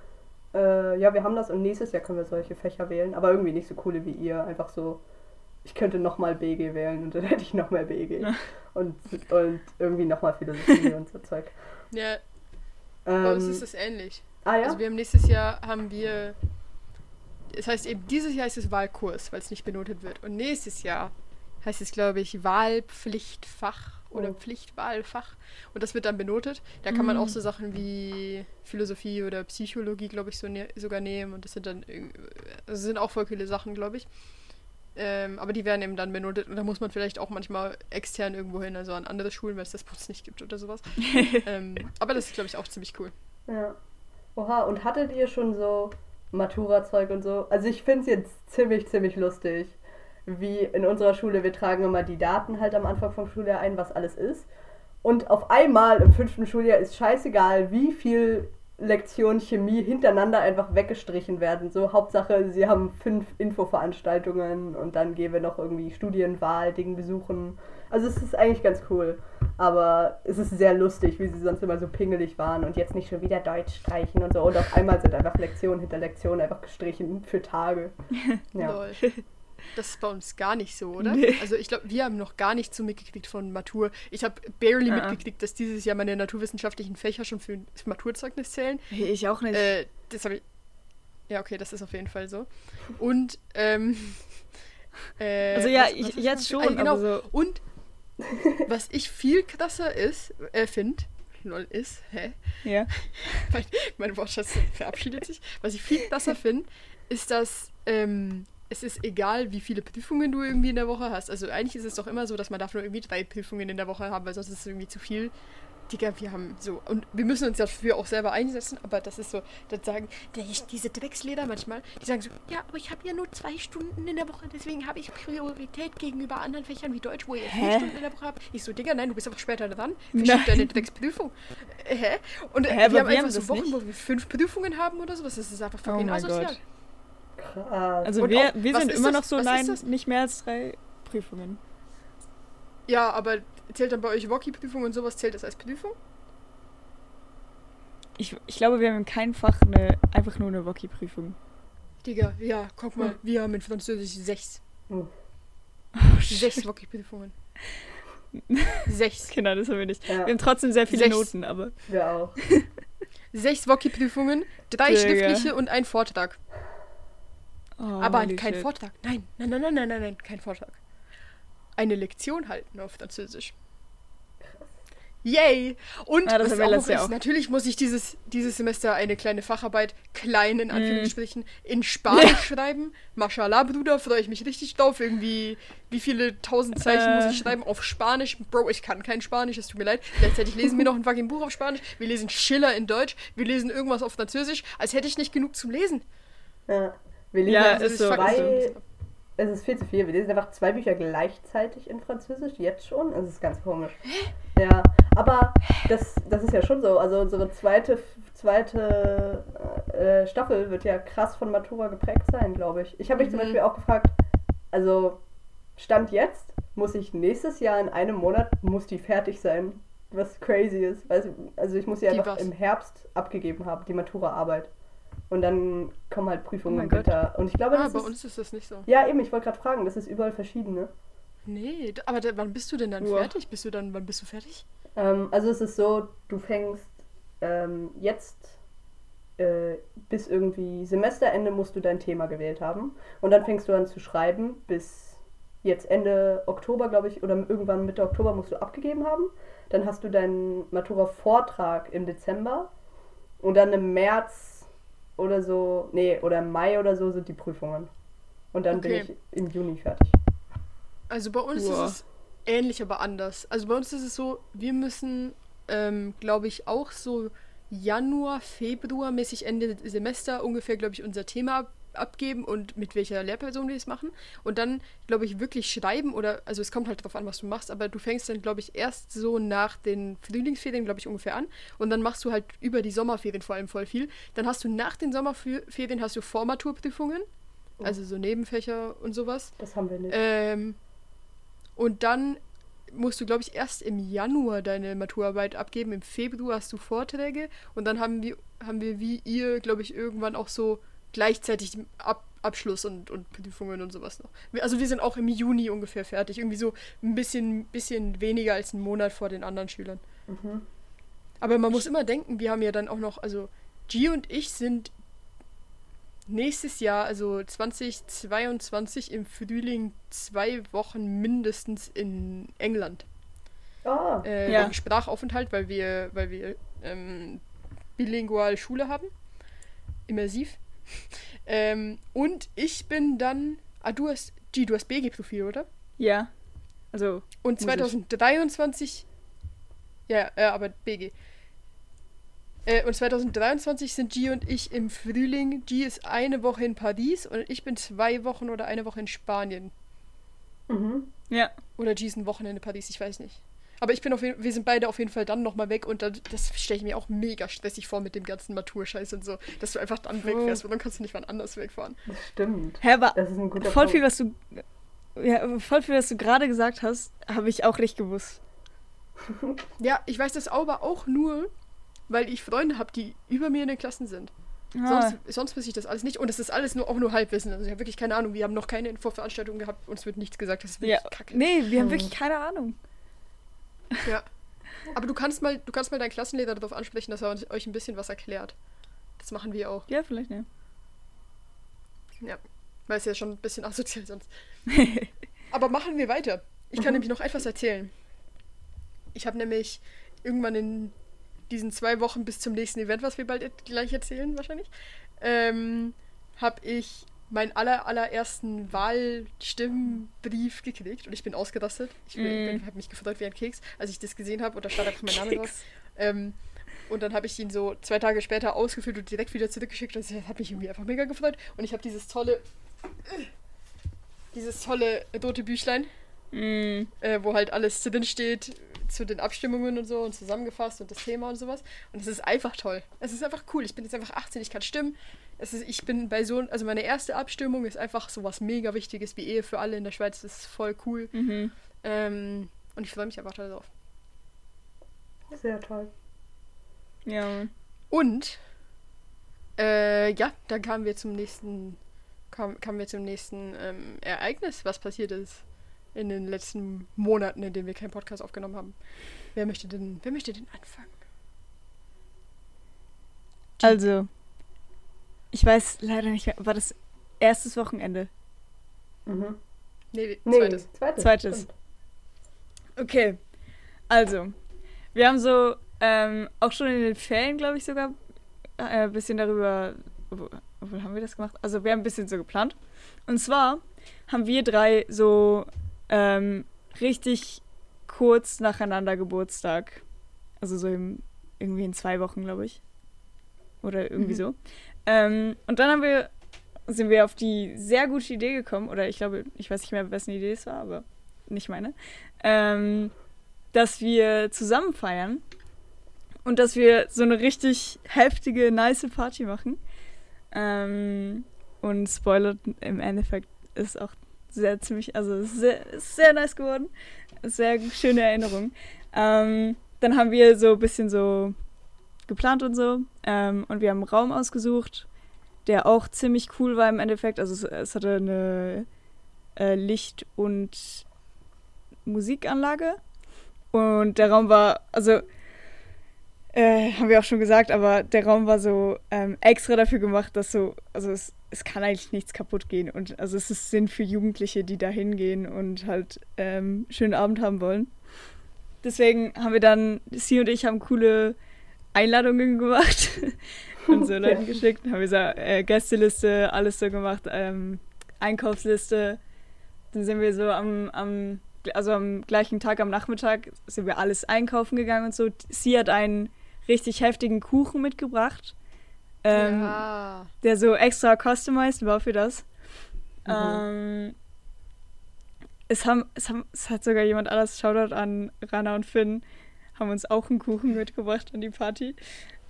äh, ja, wir haben das und nächstes Jahr können wir solche Fächer wählen. Aber irgendwie nicht so coole wie ihr. Einfach so, ich könnte nochmal BG wählen und dann hätte ich nochmal BG. Ja. Und, und irgendwie nochmal Philosophie und so Zeug. Ja, bei uns Ähm, ist es ähnlich. ah ja? Also wir haben nächstes Jahr haben wir. Es heißt eben, dieses Jahr ist es Wahlkurs, weil es nicht benotet wird. Und nächstes Jahr heißt es, glaube ich, Wahlpflichtfach oder Oh. Pflichtwahlfach. Und das wird dann benotet. Da kann man Mhm. auch so Sachen wie Philosophie oder Psychologie, glaube ich, so ne sogar nehmen. Und das sind dann das sind auch voll viele Sachen, glaube ich. Ähm, aber die werden eben dann benotet und da muss man vielleicht auch manchmal extern irgendwo hin, also an andere Schulen, weil es das bei uns nicht gibt oder sowas. ähm, aber das ist, glaube ich, auch ziemlich cool. Ja. Oha, und hattet ihr schon so Matura-Zeug und so? Also ich finde es jetzt ziemlich, ziemlich lustig, wie in unserer Schule, wir tragen immer die Daten halt am Anfang vom Schuljahr ein, was alles ist. Und auf einmal im fünften Schuljahr ist scheißegal, wie viel Lektionen Chemie hintereinander einfach weggestrichen werden. So, Hauptsache, sie haben fünf Infoveranstaltungen und dann gehen wir noch irgendwie Studienwahl, Ding besuchen. Also es ist eigentlich ganz cool. Aber es ist sehr lustig, wie sie sonst immer so pingelig waren und jetzt nicht schon wieder Deutsch streichen und so. Und auf einmal sind einfach Lektion hinter Lektion einfach gestrichen für Tage. Ja. Lol. Das ist bei uns gar nicht so, oder? Nee. Also ich glaube, wir haben noch gar nichts so mitgekriegt von Matur. Ich habe barely Ah. mitgekriegt, dass dieses Jahr meine naturwissenschaftlichen Fächer schon für das Maturzeugnis zählen. Ich auch nicht. Äh, das habe ich. Ja, okay, das ist auf jeden Fall so. Und ähm, äh, also ja, was- ich, was ist jetzt schon, Ah, genau. so. Und was ich viel krasser ist, äh, finde, lol ist, hä? Ja. mein, mein Wortschatz verabschiedet sich. Was ich viel krasser finde, ist, dass ähm, es ist egal, wie viele Prüfungen du irgendwie in der Woche hast. Also eigentlich ist es doch immer so, dass man darf nur irgendwie drei Prüfungen in der Woche haben, weil sonst ist es irgendwie zu viel. Digga, wir haben so, und wir müssen uns dafür auch selber einsetzen, aber das ist so, das sagen die, diese Drecksleder manchmal, die sagen so, ja, aber ich habe ja nur zwei Stunden in der Woche, deswegen habe ich Priorität gegenüber anderen Fächern wie Deutsch, wo ihr vier? Stunden in der Woche habt. Ich so, Digga, nein, du bist einfach später dran. Nein. Verschieb deine Drecksprüfung. Äh, hä? Und äh, Hä, wir haben wir einfach haben so Wochen, nicht. wo wir fünf Prüfungen haben oder sowas. Das ist einfach Oh fucking mein asozial. Gott. Krass. Also Und wir, auch, wir sind immer das? noch so, Was nein, nicht mehr als drei Prüfungen. Ja, aber zählt dann bei euch Woki-Prüfung und sowas, zählt das als Prüfung? Ich, ich glaube, wir haben in keinem Fach eine, einfach nur eine Woki-Prüfung. Digga, ja, guck mal, wir haben in Französisch sechs. Hm. Sechs Woki-Prüfungen. Sechs. Genau, das haben wir nicht. Ja. Wir haben trotzdem sehr viele Sechs. Noten, aber. Wir auch. Sechs Woki-Prüfungen, drei Digga. schriftliche und ein Vortrag. Oh, aber kein shit. Vortrag. Nein, nein, nein, nein, nein, nein, nein, kein Vortrag. Eine Lektion halten auf Französisch. Yay! Und Ah, Jahr ist, auch. natürlich muss ich dieses, dieses Semester eine kleine Facharbeit, klein Mhm. in Anführungsstrichen, in Spanisch schreiben. Mashallah, Bruder, freue ich mich richtig drauf. Irgendwie, wie viele tausend Zeichen muss ich Äh. schreiben auf Spanisch? Bro, ich kann kein Spanisch, es tut mir leid. Gleichzeitig lesen wir noch ein fucking Buch auf Spanisch. Wir lesen Schiller in Deutsch. Wir lesen irgendwas auf Französisch, als hätte ich nicht genug zum Lesen. Ja. Wir lesen Ja, also ist so. zwei, dumm. Es ist viel zu viel. Wir lesen einfach zwei Bücher gleichzeitig in Französisch, jetzt schon. Es ist ganz komisch. Ja, aber das, das ist ja schon so. Also unsere zweite, zweite äh, Staffel wird ja krass von Matura geprägt sein, glaube ich. Ich habe mich zum Mhm. Beispiel auch gefragt, also Stand jetzt muss ich nächstes Jahr in einem Monat, muss die fertig sein. Was crazy ist. Also, also ich muss sie Die einfach was? im Herbst abgegeben haben, die Matura-Arbeit. Und dann kommen halt Prüfungen Oh Gott. Winter. Und ich glaube, Ah, das bei ist uns ist das nicht so. ja, eben, ich wollte gerade fragen, das ist überall verschieden, ne? Nee, aber da, wann bist du denn dann Uah. fertig? Bist du dann, wann bist du fertig? Ähm, also es ist so, du fängst ähm, jetzt äh, bis irgendwie Semesterende musst du dein Thema gewählt haben. Und dann fängst du an zu schreiben bis jetzt Ende Oktober, glaube ich, oder irgendwann Mitte Oktober musst du abgegeben haben. Dann hast du deinen Matura-Vortrag im Dezember. Und dann im März oder so, nee, oder im Mai oder so sind die Prüfungen. Und dann Okay. bin ich im Juni fertig. Also bei uns Uah. ist es ähnlich, aber anders. Also bei uns ist es so, wir müssen, ähm, glaube ich, auch so Januar, Februar mäßig Ende Semester ungefähr, glaube ich, unser Thema abgeben und mit welcher Lehrperson wir es machen. Und dann, glaube ich, wirklich schreiben oder, also es kommt halt darauf an, was du machst, aber du fängst dann, glaube ich, erst so nach den Frühlingsferien, glaube ich, ungefähr an. Und dann machst du halt über die Sommerferien vor allem voll viel. Dann hast du nach den Sommerferien hast du Vormaturprüfungen, also so Nebenfächer und sowas. Das haben wir nicht. Ähm, und dann musst du, glaube ich, erst im Januar deine Maturarbeit abgeben. Im Februar hast du Vorträge und dann haben wir, haben wir wie ihr, glaube ich, irgendwann auch so gleichzeitig Ab Abschluss und, und Prüfungen und sowas noch. Also wir sind auch im Juni ungefähr fertig. Irgendwie so ein bisschen, bisschen weniger als einen Monat vor den anderen Schülern. Mhm. Aber man muss immer denken, wir haben ja dann auch noch, also G und ich sind nächstes Jahr, also 2022 im Frühling zwei Wochen mindestens in England. Ah, Äh, Ja. wegen Sprachaufenthalt, weil wir, weil wir ähm, bilingual Schule haben. Immersiv. Ähm, und ich bin dann. Ah, du hast. G, du hast BG-Profil, oder? Ja. Also, Und Muss ich. 2023. Ja, äh, aber BG. Äh, und 2023 sind G und ich im Frühling. G ist eine Woche in Paris und ich bin zwei Wochen oder eine Woche in Spanien. mhm. ja. Oder G ist ein Wochenende in Paris, ich weiß nicht. Aber ich bin auf jeden, wir sind beide auf jeden Fall dann nochmal weg und dann, das stelle ich mir auch mega stressig vor mit dem ganzen Maturscheiß und so, dass du einfach dann wegfährst, weil dann kannst du nicht wann anders wegfahren. das stimmt. Hä, aber Das ist ein guter voll Punkt. viel, was du. Ja, voll viel, was du gerade gesagt hast, habe ich auch nicht gewusst. Ja, ich weiß das aber auch nur, weil ich Freunde habe, die über mir in den Klassen sind. Ah, Sonst, sonst weiß ich das alles nicht. Und es ist alles nur, auch nur Halbwissen. Also ich habe wirklich keine Ahnung. Wir haben noch keine Infoveranstaltung gehabt. Uns wird nichts gesagt. Das ist ja. wirklich kacke. Nee, wir haben Hm. wirklich keine Ahnung. Ja. Aber du kannst mal, du kannst mal deinen Klassenlehrer darauf ansprechen, dass er euch ein bisschen was erklärt. Das machen wir auch. Ja, vielleicht, ne. Ja. Weil es ja schon ein bisschen asozial sonst. Aber machen wir weiter. Ich kann nämlich noch etwas erzählen. Ich habe nämlich irgendwann in diesen zwei Wochen bis zum nächsten Event, was wir bald gleich erzählen wahrscheinlich, ähm, habe ich meinen aller, allerersten Wahlstimmbrief gekriegt und ich bin ausgerastet. Ich bin, Mm. habe mich gefreut wie ein Keks, als ich das gesehen habe und da stand einfach mein Name drauf. Ähm, und dann habe ich ihn so zwei Tage später ausgefüllt und direkt wieder zurückgeschickt. Und das hat mich irgendwie einfach mega gefreut. Und ich habe dieses tolle, dieses tolle rote Büchlein, Mm, äh, wo halt alles drin steht zu den Abstimmungen und so und zusammengefasst und das Thema und sowas. Und es ist einfach toll. Es ist einfach cool. Ich bin jetzt einfach 18, ich kann stimmen. Es ist, ich bin bei so, also meine erste Abstimmung ist einfach so was mega Wichtiges wie Ehe für alle in der Schweiz. Das ist voll cool. mhm. Ähm, und ich freue mich einfach toll drauf. Sehr toll. Ja. Und äh, ja, dann kamen wir zum nächsten, kam, kamen wir zum nächsten ähm, Ereignis, was passiert ist in den letzten Monaten, in denen wir keinen Podcast aufgenommen haben. Wer möchte denn, wer möchte denn anfangen? Also, ich weiß leider nicht mehr, war das erstes Wochenende? Mhm. Nee, Nee, zweites. zweites. Zweites. stimmt. Okay, also, wir haben so ähm, auch schon in den Ferien, glaube ich, sogar äh, ein bisschen darüber, wo, wo haben wir das gemacht? Also, wir haben ein bisschen so geplant. Und zwar haben wir drei so ähm, richtig kurz nacheinander Geburtstag. Also so im, irgendwie in zwei Wochen, glaube ich. Oder irgendwie Mhm. so. Ähm, und dann haben wir, sind wir auf die sehr gute Idee gekommen, oder ich glaube, ich weiß nicht mehr, wessen Idee es war, aber nicht meine, ähm, dass wir zusammen feiern und dass wir so eine richtig heftige, nice Party machen. Ähm, und Spoiler, im Endeffekt ist auch sehr ziemlich, also sehr, sehr nice geworden. Sehr schöne Erinnerung. Ähm, dann haben wir so ein bisschen so geplant und so. Ähm, und wir haben einen Raum ausgesucht, der auch ziemlich cool war im Endeffekt. Also es, es hatte eine äh, Licht- und Musikanlage. Und der Raum war, also äh, haben wir auch schon gesagt, aber der Raum war so ähm, extra dafür gemacht, dass so, also es, es kann eigentlich nichts kaputt gehen. Und also es ist Sinn für Jugendliche, die da hingehen und halt ähm, schönen Abend haben wollen. Deswegen haben wir dann, sie und ich haben coole Einladungen gemacht und so Leuten Ja. geschickt. Haben wir so äh, Gästeliste, alles so gemacht. Ähm, Einkaufsliste. Dann sind wir so am, am, also am gleichen Tag am Nachmittag sind wir alles einkaufen gegangen und so. Sie hat einen richtig heftigen Kuchen mitgebracht. Ähm, ja. Der so extra customized war für das. Ähm, es, haben, es, haben, es hat sogar jemand anders, Shoutout an Rana und Finn, haben uns auch einen Kuchen mitgebracht an die Party.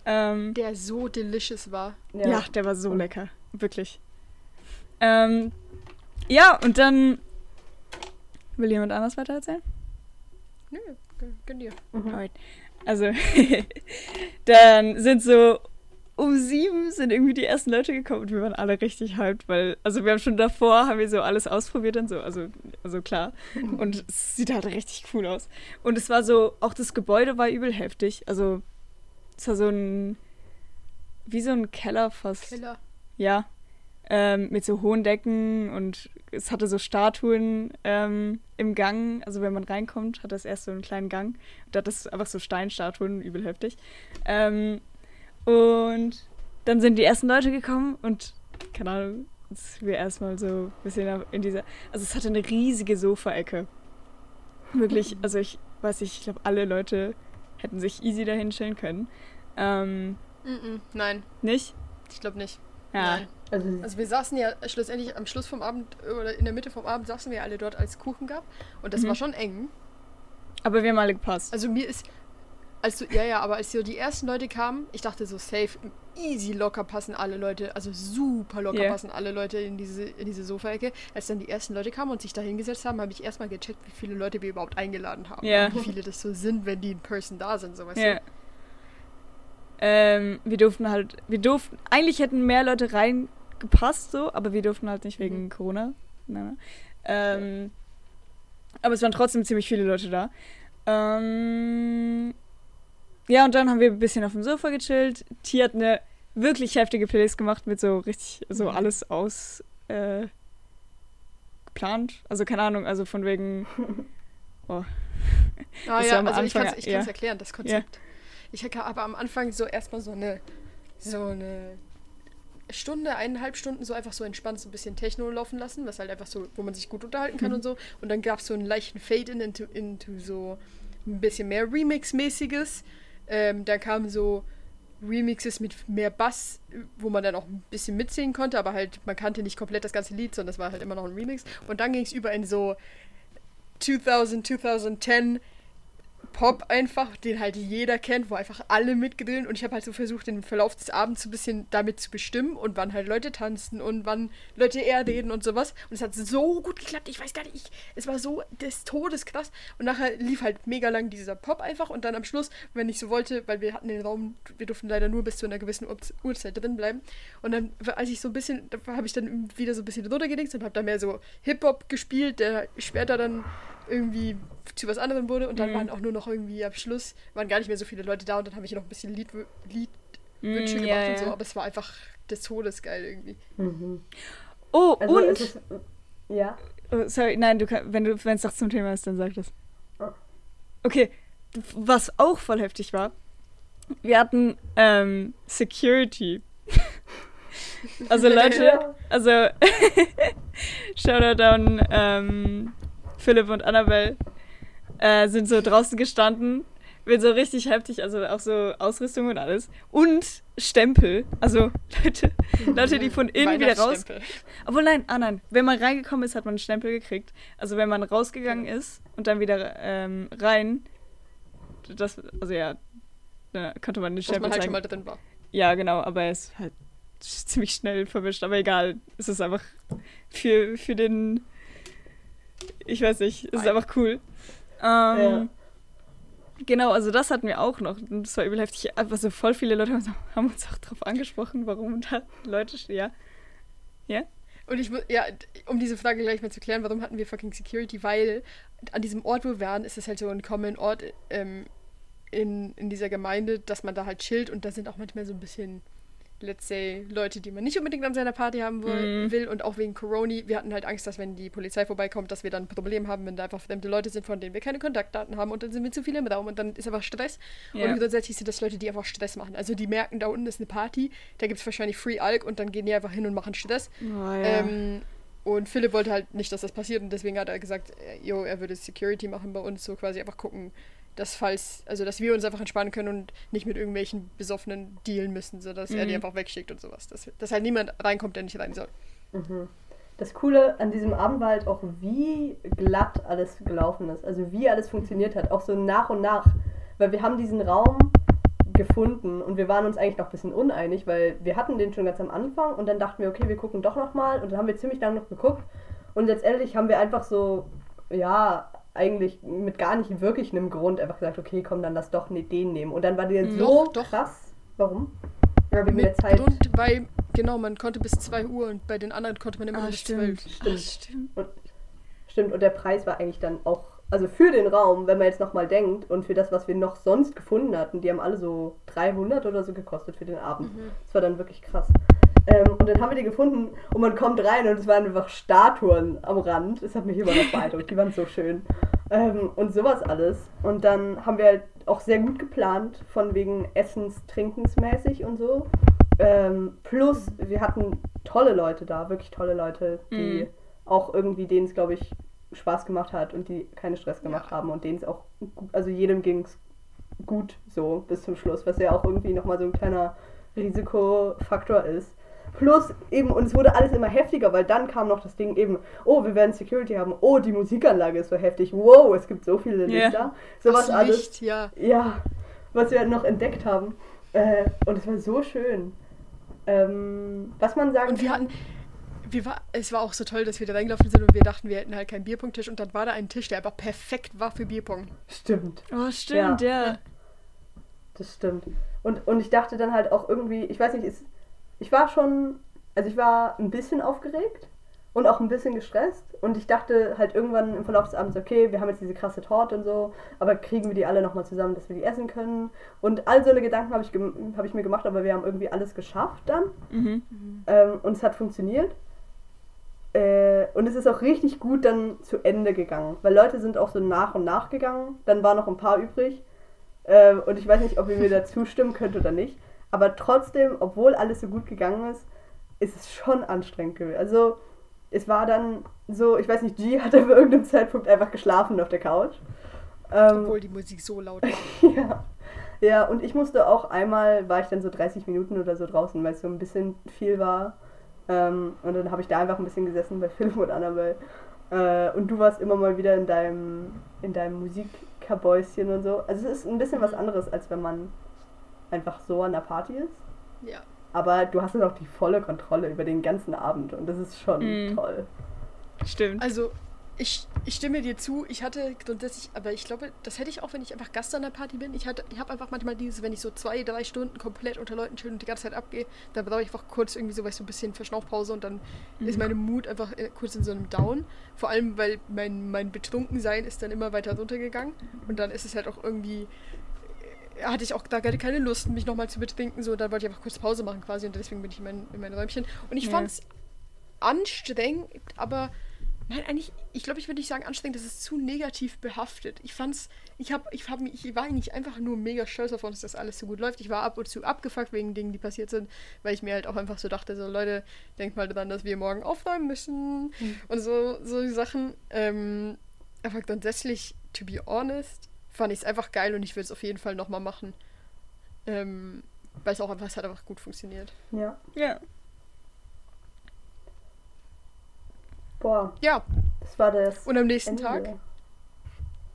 Ähm, Der so delicious war. ja. der war so lecker. Wirklich. Ähm, ja, und dann. Will jemand anders weiter erzählen? Nö, gönn- dir. Mhm. Alright. Also, dann sind so um sieben sind irgendwie die ersten Leute gekommen und wir waren alle richtig hyped, weil, also wir haben schon davor, haben wir so alles ausprobiert und so, also, also klar. Und es sieht halt richtig cool aus. Und es war so, auch das Gebäude war übel heftig. Also, es war so ein, wie so ein Keller fast. Killer. Ja. Ähm, mit so hohen Decken und es hatte so Statuen ähm, im Gang. Also wenn man reinkommt, hat das erst so einen kleinen Gang. Und da hat das einfach so Steinstatuen, übel heftig. Ähm, und dann sind die ersten Leute gekommen und, keine Ahnung, wir erstmal so ein bisschen in dieser. Also es hatte eine riesige Sofaecke. Wirklich, also ich weiß nicht, ich glaube, alle Leute hätten sich easy dahin stellen können. Ähm, Mm-mm, nein, nicht? ich glaube nicht. Ja. Nein. Also, Also wir saßen ja schlussendlich am Schluss vom Abend oder in der Mitte vom Abend saßen wir alle dort, als Kuchen gab. Und das Mhm. war schon eng. Aber wir haben alle gepasst. Also mir ist, als du, ja, ja, aber als so die ersten Leute kamen, ich dachte so safe, easy locker passen alle Leute, also super locker Yeah. passen alle Leute in diese, in diese Sofaecke. Als dann die ersten Leute kamen und sich da hingesetzt haben, habe ich erstmal gecheckt, wie viele Leute wir überhaupt eingeladen haben. Ja. Wie viele das so sind, wenn die in Person da sind, so weißt Ja. du. Ähm, wir durften halt, wir durften, eigentlich hätten mehr Leute reingepasst so, aber wir durften halt nicht wegen Mhm. Corona. Nein. Ähm, aber es waren trotzdem ziemlich viele Leute da. Ähm, ja, und dann haben wir ein bisschen auf dem Sofa gechillt. T hat eine wirklich heftige Playlist gemacht mit so richtig, so Mhm. alles aus äh, geplant. Also keine Ahnung, also von wegen. Ah Das war ja, also ich Anfang, kann es ich ja. kann's erklären, das Konzept. Ich habe aber am Anfang so erstmal so eine, so eine Stunde, eineinhalb Stunden so einfach so entspannt so ein bisschen Techno laufen lassen, was halt einfach so, wo man sich gut unterhalten kann Mhm. und so. Und dann gab es so einen leichten Fade-in into, into so ein bisschen mehr Remix-mäßiges. Ähm, dann kamen so Remixes mit mehr Bass, wo man dann auch ein bisschen mitsingen konnte, aber halt, man kannte nicht komplett das ganze Lied, sondern es war halt immer noch ein Remix. Und dann ging es über in so 2000, 2010 Pop einfach, den halt jeder kennt, wo einfach alle mitgedrillen und ich habe halt so versucht, den Verlauf des Abends so ein bisschen damit zu bestimmen und wann halt Leute tanzen und wann Leute eher reden und sowas. Und es hat so gut geklappt, ich weiß gar nicht, ich, es war so des Todes krass. Und nachher lief halt mega lang dieser Pop einfach. Und dann am Schluss, wenn ich so wollte, weil wir hatten den Raum, wir durften leider nur bis zu einer gewissen Uhrzeit drin bleiben. Und dann, als ich so ein bisschen, da habe ich dann wieder so ein bisschen runtergedingst und habe da mehr so Hip-Hop gespielt, der später dann irgendwie zu was anderem wurde und dann Mhm. waren auch nur noch irgendwie am Schluss, waren gar nicht mehr so viele Leute da und dann habe ich noch ein bisschen Lied, Liedwünsche Mm, gemacht ja, und so, aber es war einfach des Todes geil irgendwie. mhm. Oh, also und. es ist, ja. Oh, sorry, nein, du kann, wenn du wenn es doch zum Thema ist, dann sag das. Oh. Okay, was auch voll heftig war, wir hatten ähm, Security. also Leute, also Shoutout an ähm, Philipp und Annabelle äh, sind so draußen gestanden mit so richtig heftig, also auch so Ausrüstung und alles und Stempel, also Leute, Leute, die von innen wieder raus obwohl nein, ah nein, wenn man reingekommen ist, hat man einen Stempel gekriegt. Also wenn man rausgegangen ist und dann wieder ähm, rein, das, also ja, da konnte man den Dass Stempel man halt zeigen. schon mal drin war. Ja, genau, aber er ist halt ziemlich schnell verwischt, aber egal, es ist einfach für, für den, ich weiß nicht, es ist einfach cool. Ähm, Genau, also das hatten wir auch noch. Und das war übel heftig. Aber so voll viele Leute haben uns- auch darauf angesprochen, warum da Leute stehen. Ja. Und ich mu- ja, um diese Frage gleich mal zu klären, warum hatten wir fucking Security? Weil an diesem Ort, wo wir waren, ist es halt so ein common Ort ähm, in, in dieser Gemeinde, dass man da halt chillt und da sind auch manchmal so ein bisschen, let's say, Leute, die man nicht unbedingt an seiner Party haben wo- Mhm. will und auch wegen Corona. Wir hatten halt Angst, dass wenn die Polizei vorbeikommt, dass wir dann ein Problem haben, wenn da einfach fremde Leute sind, von denen wir keine Kontaktdaten haben und dann sind wir zu viele im Raum und dann ist einfach Stress. Ja. Und grundsätzlich sind das Leute, die einfach Stress machen. Also die merken, da unten ist eine Party, da gibt es wahrscheinlich Free Alk und dann gehen die einfach hin und machen Stress. Oh, ja. Ähm, Und Philipp wollte halt nicht, dass das passiert und deswegen hat er gesagt, äh, jo, er würde Security machen bei uns, so quasi einfach gucken, dass falls, also dass wir uns einfach entspannen können und nicht mit irgendwelchen Besoffenen dealen müssen, sodass mhm. er die mhm. einfach wegschickt und sowas. Dass, dass halt niemand reinkommt, der nicht rein soll. Mhm. Das Coole an diesem Abend war halt auch, wie glatt alles gelaufen ist. Also wie alles funktioniert hat, auch so nach und nach. Weil wir haben diesen Raum gefunden und wir waren uns eigentlich noch ein bisschen uneinig, weil wir hatten den schon ganz am Anfang und dann dachten wir, okay, wir gucken doch nochmal und dann haben wir ziemlich lange noch geguckt und letztendlich haben wir einfach so, ja, eigentlich mit gar nicht wirklich einem Grund einfach gesagt, okay, komm, dann lass doch nicht den nehmen. Und dann war der so doch, krass. Warum? Wegen mit der Zeit. Grund, weil, genau, man konnte bis 2 Uhr und bei den anderen konnte man immer ah, nur bis 12. Stimmt. stimmt. Und, stimmt, und der Preis war eigentlich dann auch also für den Raum, wenn man jetzt nochmal denkt und für das, was wir noch sonst gefunden hatten, die haben alle so 300 oder so gekostet für den Abend. Mhm. Das war dann wirklich krass. Ähm, und dann haben wir die gefunden und man kommt rein und es waren einfach Statuen am Rand. Das hat mich immer noch beeindruckt. Die waren so schön. Ähm, und sowas alles. Und dann haben wir halt auch sehr gut geplant, von wegen Essens, Trinkens mäßig und so. Ähm, plus, wir hatten tolle Leute da, wirklich tolle Leute, die mhm. auch irgendwie, denen es, glaube ich, Spaß gemacht hat und die keine Stress gemacht ja. haben und denen es auch, also jedem ging es gut so bis zum Schluss, was ja auch irgendwie nochmal so ein kleiner Risikofaktor ist. Plus eben, und es wurde alles immer heftiger, weil dann kam noch das Ding eben, oh, wir werden Security haben, oh, die Musikanlage ist so heftig, wow, es gibt so viele Lichter. Yeah. Sowas das alles. Licht, ja. Ja, was wir noch entdeckt haben. Äh, und es war so schön. Ähm, was man sagen Und wir hatten, wir war, es war auch so toll, dass wir da reingelaufen sind und wir dachten, wir hätten halt keinen Bierpunkttisch und dann war da ein Tisch, der einfach perfekt war für Bierpong. Stimmt. Oh, stimmt, ja. ja. Das stimmt. Und, und ich dachte dann halt auch irgendwie, ich weiß nicht, ist, ich war schon, also ich war ein bisschen aufgeregt und auch ein bisschen gestresst und ich dachte halt irgendwann im Verlauf des Abends, okay, wir haben jetzt diese krasse Torte und so, aber kriegen wir die alle nochmal zusammen, dass wir die essen können und all so eine Gedanken habe ich, hab ich mir gemacht, aber wir haben irgendwie alles geschafft dann mhm. ähm, und es hat funktioniert äh, und es ist auch richtig gut dann zu Ende gegangen, weil Leute sind auch so nach und nach gegangen. Dann waren noch ein paar übrig. Äh, und ich weiß nicht, ob ihr mir da zustimmen könnt oder nicht. Aber trotzdem, obwohl alles so gut gegangen ist, ist es schon anstrengend gewesen. Also, es war dann so, ich weiß nicht, G hat auf irgendeinem Zeitpunkt einfach geschlafen auf der Couch. Ähm, Obwohl die Musik so laut war. ja. Ja, und ich musste auch einmal, war ich dann so 30 Minuten oder so draußen, weil es so ein bisschen viel war. Ähm, und dann habe ich da einfach ein bisschen gesessen bei Philipp und Annabelle. Äh, und du warst immer mal wieder in deinem, in deinem Musikkabäuschen und so. Also es ist ein bisschen was mhm. anderes, als wenn man einfach so an der Party ist. Ja. Aber du hast dann auch die volle Kontrolle über den ganzen Abend und das ist schon mhm. toll. Stimmt. Also ich, ich stimme dir zu. Ich hatte grundsätzlich, aber ich glaube, das hätte ich auch, wenn ich einfach Gast an der Party bin. Ich, ich habe einfach manchmal dieses, wenn ich so zwei, drei Stunden komplett unter Leuten chill und die ganze Zeit abgehe, dann brauche ich einfach kurz irgendwie so, weißt, so ein bisschen Verschnaufpause und dann mhm. ist meine Mut einfach äh, kurz in so einem Down. Vor allem, weil mein, mein Betrunkensein ist dann immer weiter runtergegangen und dann ist es halt auch irgendwie hatte ich auch da keine Lust, mich nochmal zu betrinken, so, dann wollte ich einfach kurz Pause machen quasi und deswegen bin ich in mein, in mein Räumchen. Und ich ja. fand es anstrengend, aber Nein, eigentlich, ich glaube, ich würde nicht sagen anstrengend, das ist zu negativ behaftet. Ich fand's, ich habe, ich habe ich war nicht einfach nur mega stolz davon, dass das alles so gut läuft. Ich war ab und zu abgefuckt wegen Dingen, die passiert sind, weil ich mir halt auch einfach so dachte, so Leute, denkt mal daran, dass wir morgen aufräumen müssen mhm. und so, so Sachen. Ähm, aber grundsätzlich, to be honest, fand ich es einfach geil und ich will es auf jeden Fall nochmal machen. Ähm, weil es auch einfach, es hat einfach gut funktioniert. Ja. Ja. Boah. Ja. Das war das. Und am nächsten Ende. Tag?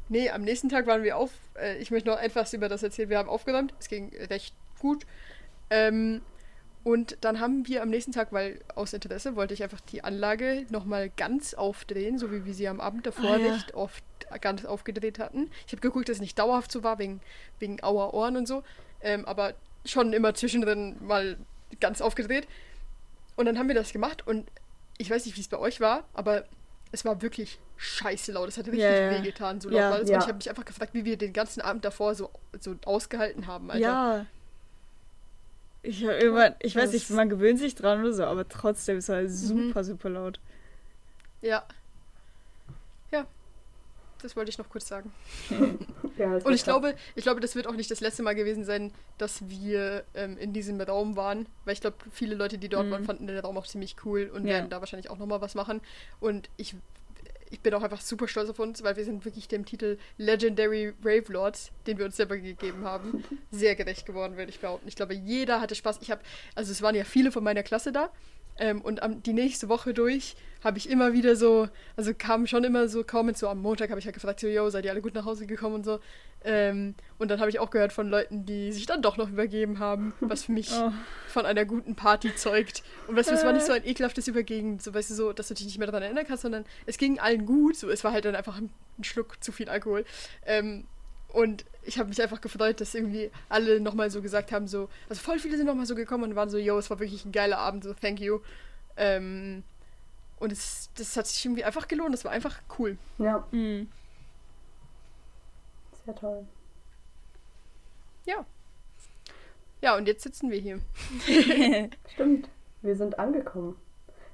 Nee, am nächsten Tag waren wir auf. Äh, ich möchte noch etwas über das erzählen. Wir haben aufgeräumt. Es ging recht gut. Ähm, und dann haben wir am nächsten Tag, weil aus Interesse wollte ich einfach die Anlage nochmal ganz aufdrehen, so wie wir sie am Abend davor ah, ja. nicht oft ganz aufgedreht hatten. Ich habe geguckt, dass es nicht dauerhaft so war, wegen, wegen auer Ohren und so. Ähm, aber schon immer zwischendrin mal ganz aufgedreht. Und dann haben wir das gemacht und ich weiß nicht, wie es bei euch war, aber es war wirklich scheiße laut. Es hat richtig yeah, wehgetan, so laut ja, war es. Ja. Und ich habe mich einfach gefragt, wie wir den ganzen Abend davor so, so ausgehalten haben, Alter. Ja. Ich, irgendwann, ich weiß nicht, man gewöhnt sich dran oder so, aber trotzdem ist es halt super, mhm. super laut. Ja. Ja. das wollte ich noch kurz sagen. Ja, Und ich glaube, ich glaube, das wird auch nicht das letzte Mal gewesen sein, dass wir ähm, in diesem Raum waren. Weil ich glaube, viele Leute, die dort Mhm. waren, fanden den Raum auch ziemlich cool und Ja. werden da wahrscheinlich auch nochmal was machen. Und ich, ich bin auch einfach super stolz auf uns, weil wir sind wirklich dem Titel Legendary Rave Lords, den wir uns selber gegeben haben, sehr gerecht geworden, würde ich behaupten. Ich glaube, jeder hatte Spaß. Ich habe, also es waren ja viele von meiner Klasse da. Ähm, und am, die nächste Woche durch habe ich immer wieder so, also kam schon immer so Comments, so am Montag habe ich halt gefragt, so, yo, seid ihr alle gut nach Hause gekommen und so. Ähm, und dann habe ich auch gehört von Leuten, die sich dann doch noch übergeben haben, was für mich Oh. von einer guten Party zeugt. Und weißt du, es war nicht so ein ekelhaftes Übergehen, so weißt du, so, dass du dich nicht mehr daran erinnern kannst, sondern es ging allen gut, so es war halt dann einfach ein, ein Schluck zu viel Alkohol. Ähm, und ich habe mich einfach gefreut, dass irgendwie alle nochmal so gesagt haben, so, also voll viele sind nochmal so gekommen und waren so, yo, es war wirklich ein geiler Abend, so, thank you. Ähm, und es, das hat sich irgendwie einfach gelohnt, das war einfach cool. Ja, Mhm. sehr toll. Ja. Ja, und jetzt sitzen wir hier. Stimmt, wir sind angekommen.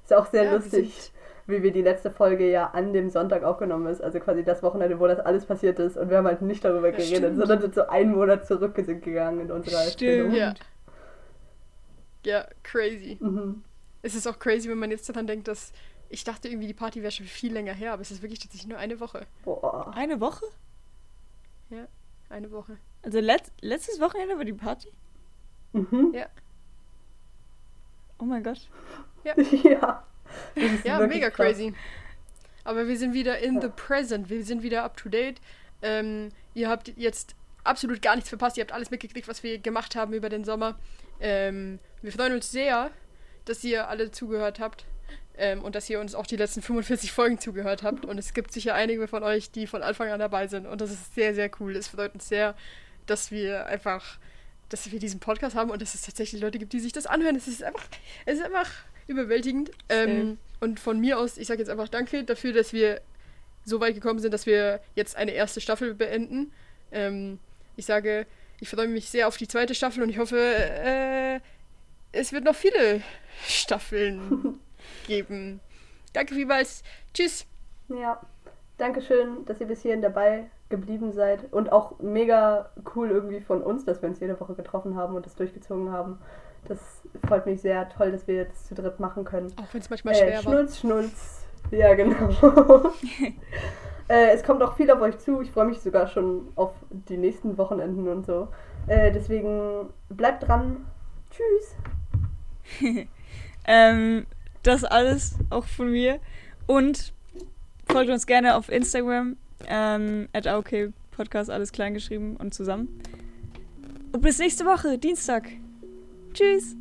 Ist auch sehr Ja, wir lustig, sind- wie wir die letzte Folge ja an dem Sonntag aufgenommen ist. Also quasi das Wochenende, wo das alles passiert ist. Und wir haben halt nicht darüber Ja, geredet, stimmt. sondern sind so einen Monat zurückgegangen in unserer Erzählung. Ja. Ja, crazy. Mhm. Es ist auch crazy, wenn man jetzt daran denkt, dass ich dachte irgendwie, die Party wäre schon viel länger her, aber es ist wirklich tatsächlich nur eine Woche. Boah. Eine Woche? Eine Woche. Also letzt, letztes Wochenende war die Party? Mhm. Ja. Oh mein Gott. ja. Ist Ja, mega krass. crazy. Aber wir sind wieder in the present. Wir sind wieder up to date. Ähm, ihr habt jetzt absolut gar nichts verpasst. Ihr habt alles mitgekriegt, was wir gemacht haben über den Sommer. Ähm, wir freuen uns sehr, dass ihr alle zugehört habt. Ähm, und dass ihr uns auch die letzten 45 Folgen zugehört habt. Und es gibt sicher einige von euch, die von Anfang an dabei sind. Und das ist sehr, sehr cool. Es freut uns sehr, dass wir einfach, dass wir diesen Podcast haben und dass es tatsächlich Leute gibt, die sich das anhören. Es ist einfach, es ist einfach überwältigend. Ähm, und von mir aus, ich sage jetzt einfach Danke dafür, dass wir so weit gekommen sind, dass wir jetzt eine erste Staffel beenden. Ähm, ich sage, ich freue mich sehr auf die zweite Staffel und ich hoffe, äh, es wird noch viele Staffeln geben. Danke vielmals. Tschüss. Ja. Dankeschön, dass ihr bis hierhin dabei geblieben seid. Und auch mega cool irgendwie von uns, dass wir uns jede Woche getroffen haben und das durchgezogen haben. Das freut mich sehr. Toll, dass wir das zu dritt machen können. Auch wenn es manchmal Äh, schwer war. Schnulz, Schnulz. Ja, genau. äh, es kommt auch viel auf euch zu. Ich freue mich sogar schon auf die nächsten Wochenenden und so. Äh, deswegen bleibt dran. Tschüss. Ähm, das alles auch von mir. Und folgt uns gerne auf Instagram. Ähm, at AOK Podcast, alles klein geschrieben und zusammen. Und bis nächste Woche, Dienstag. Tschüss.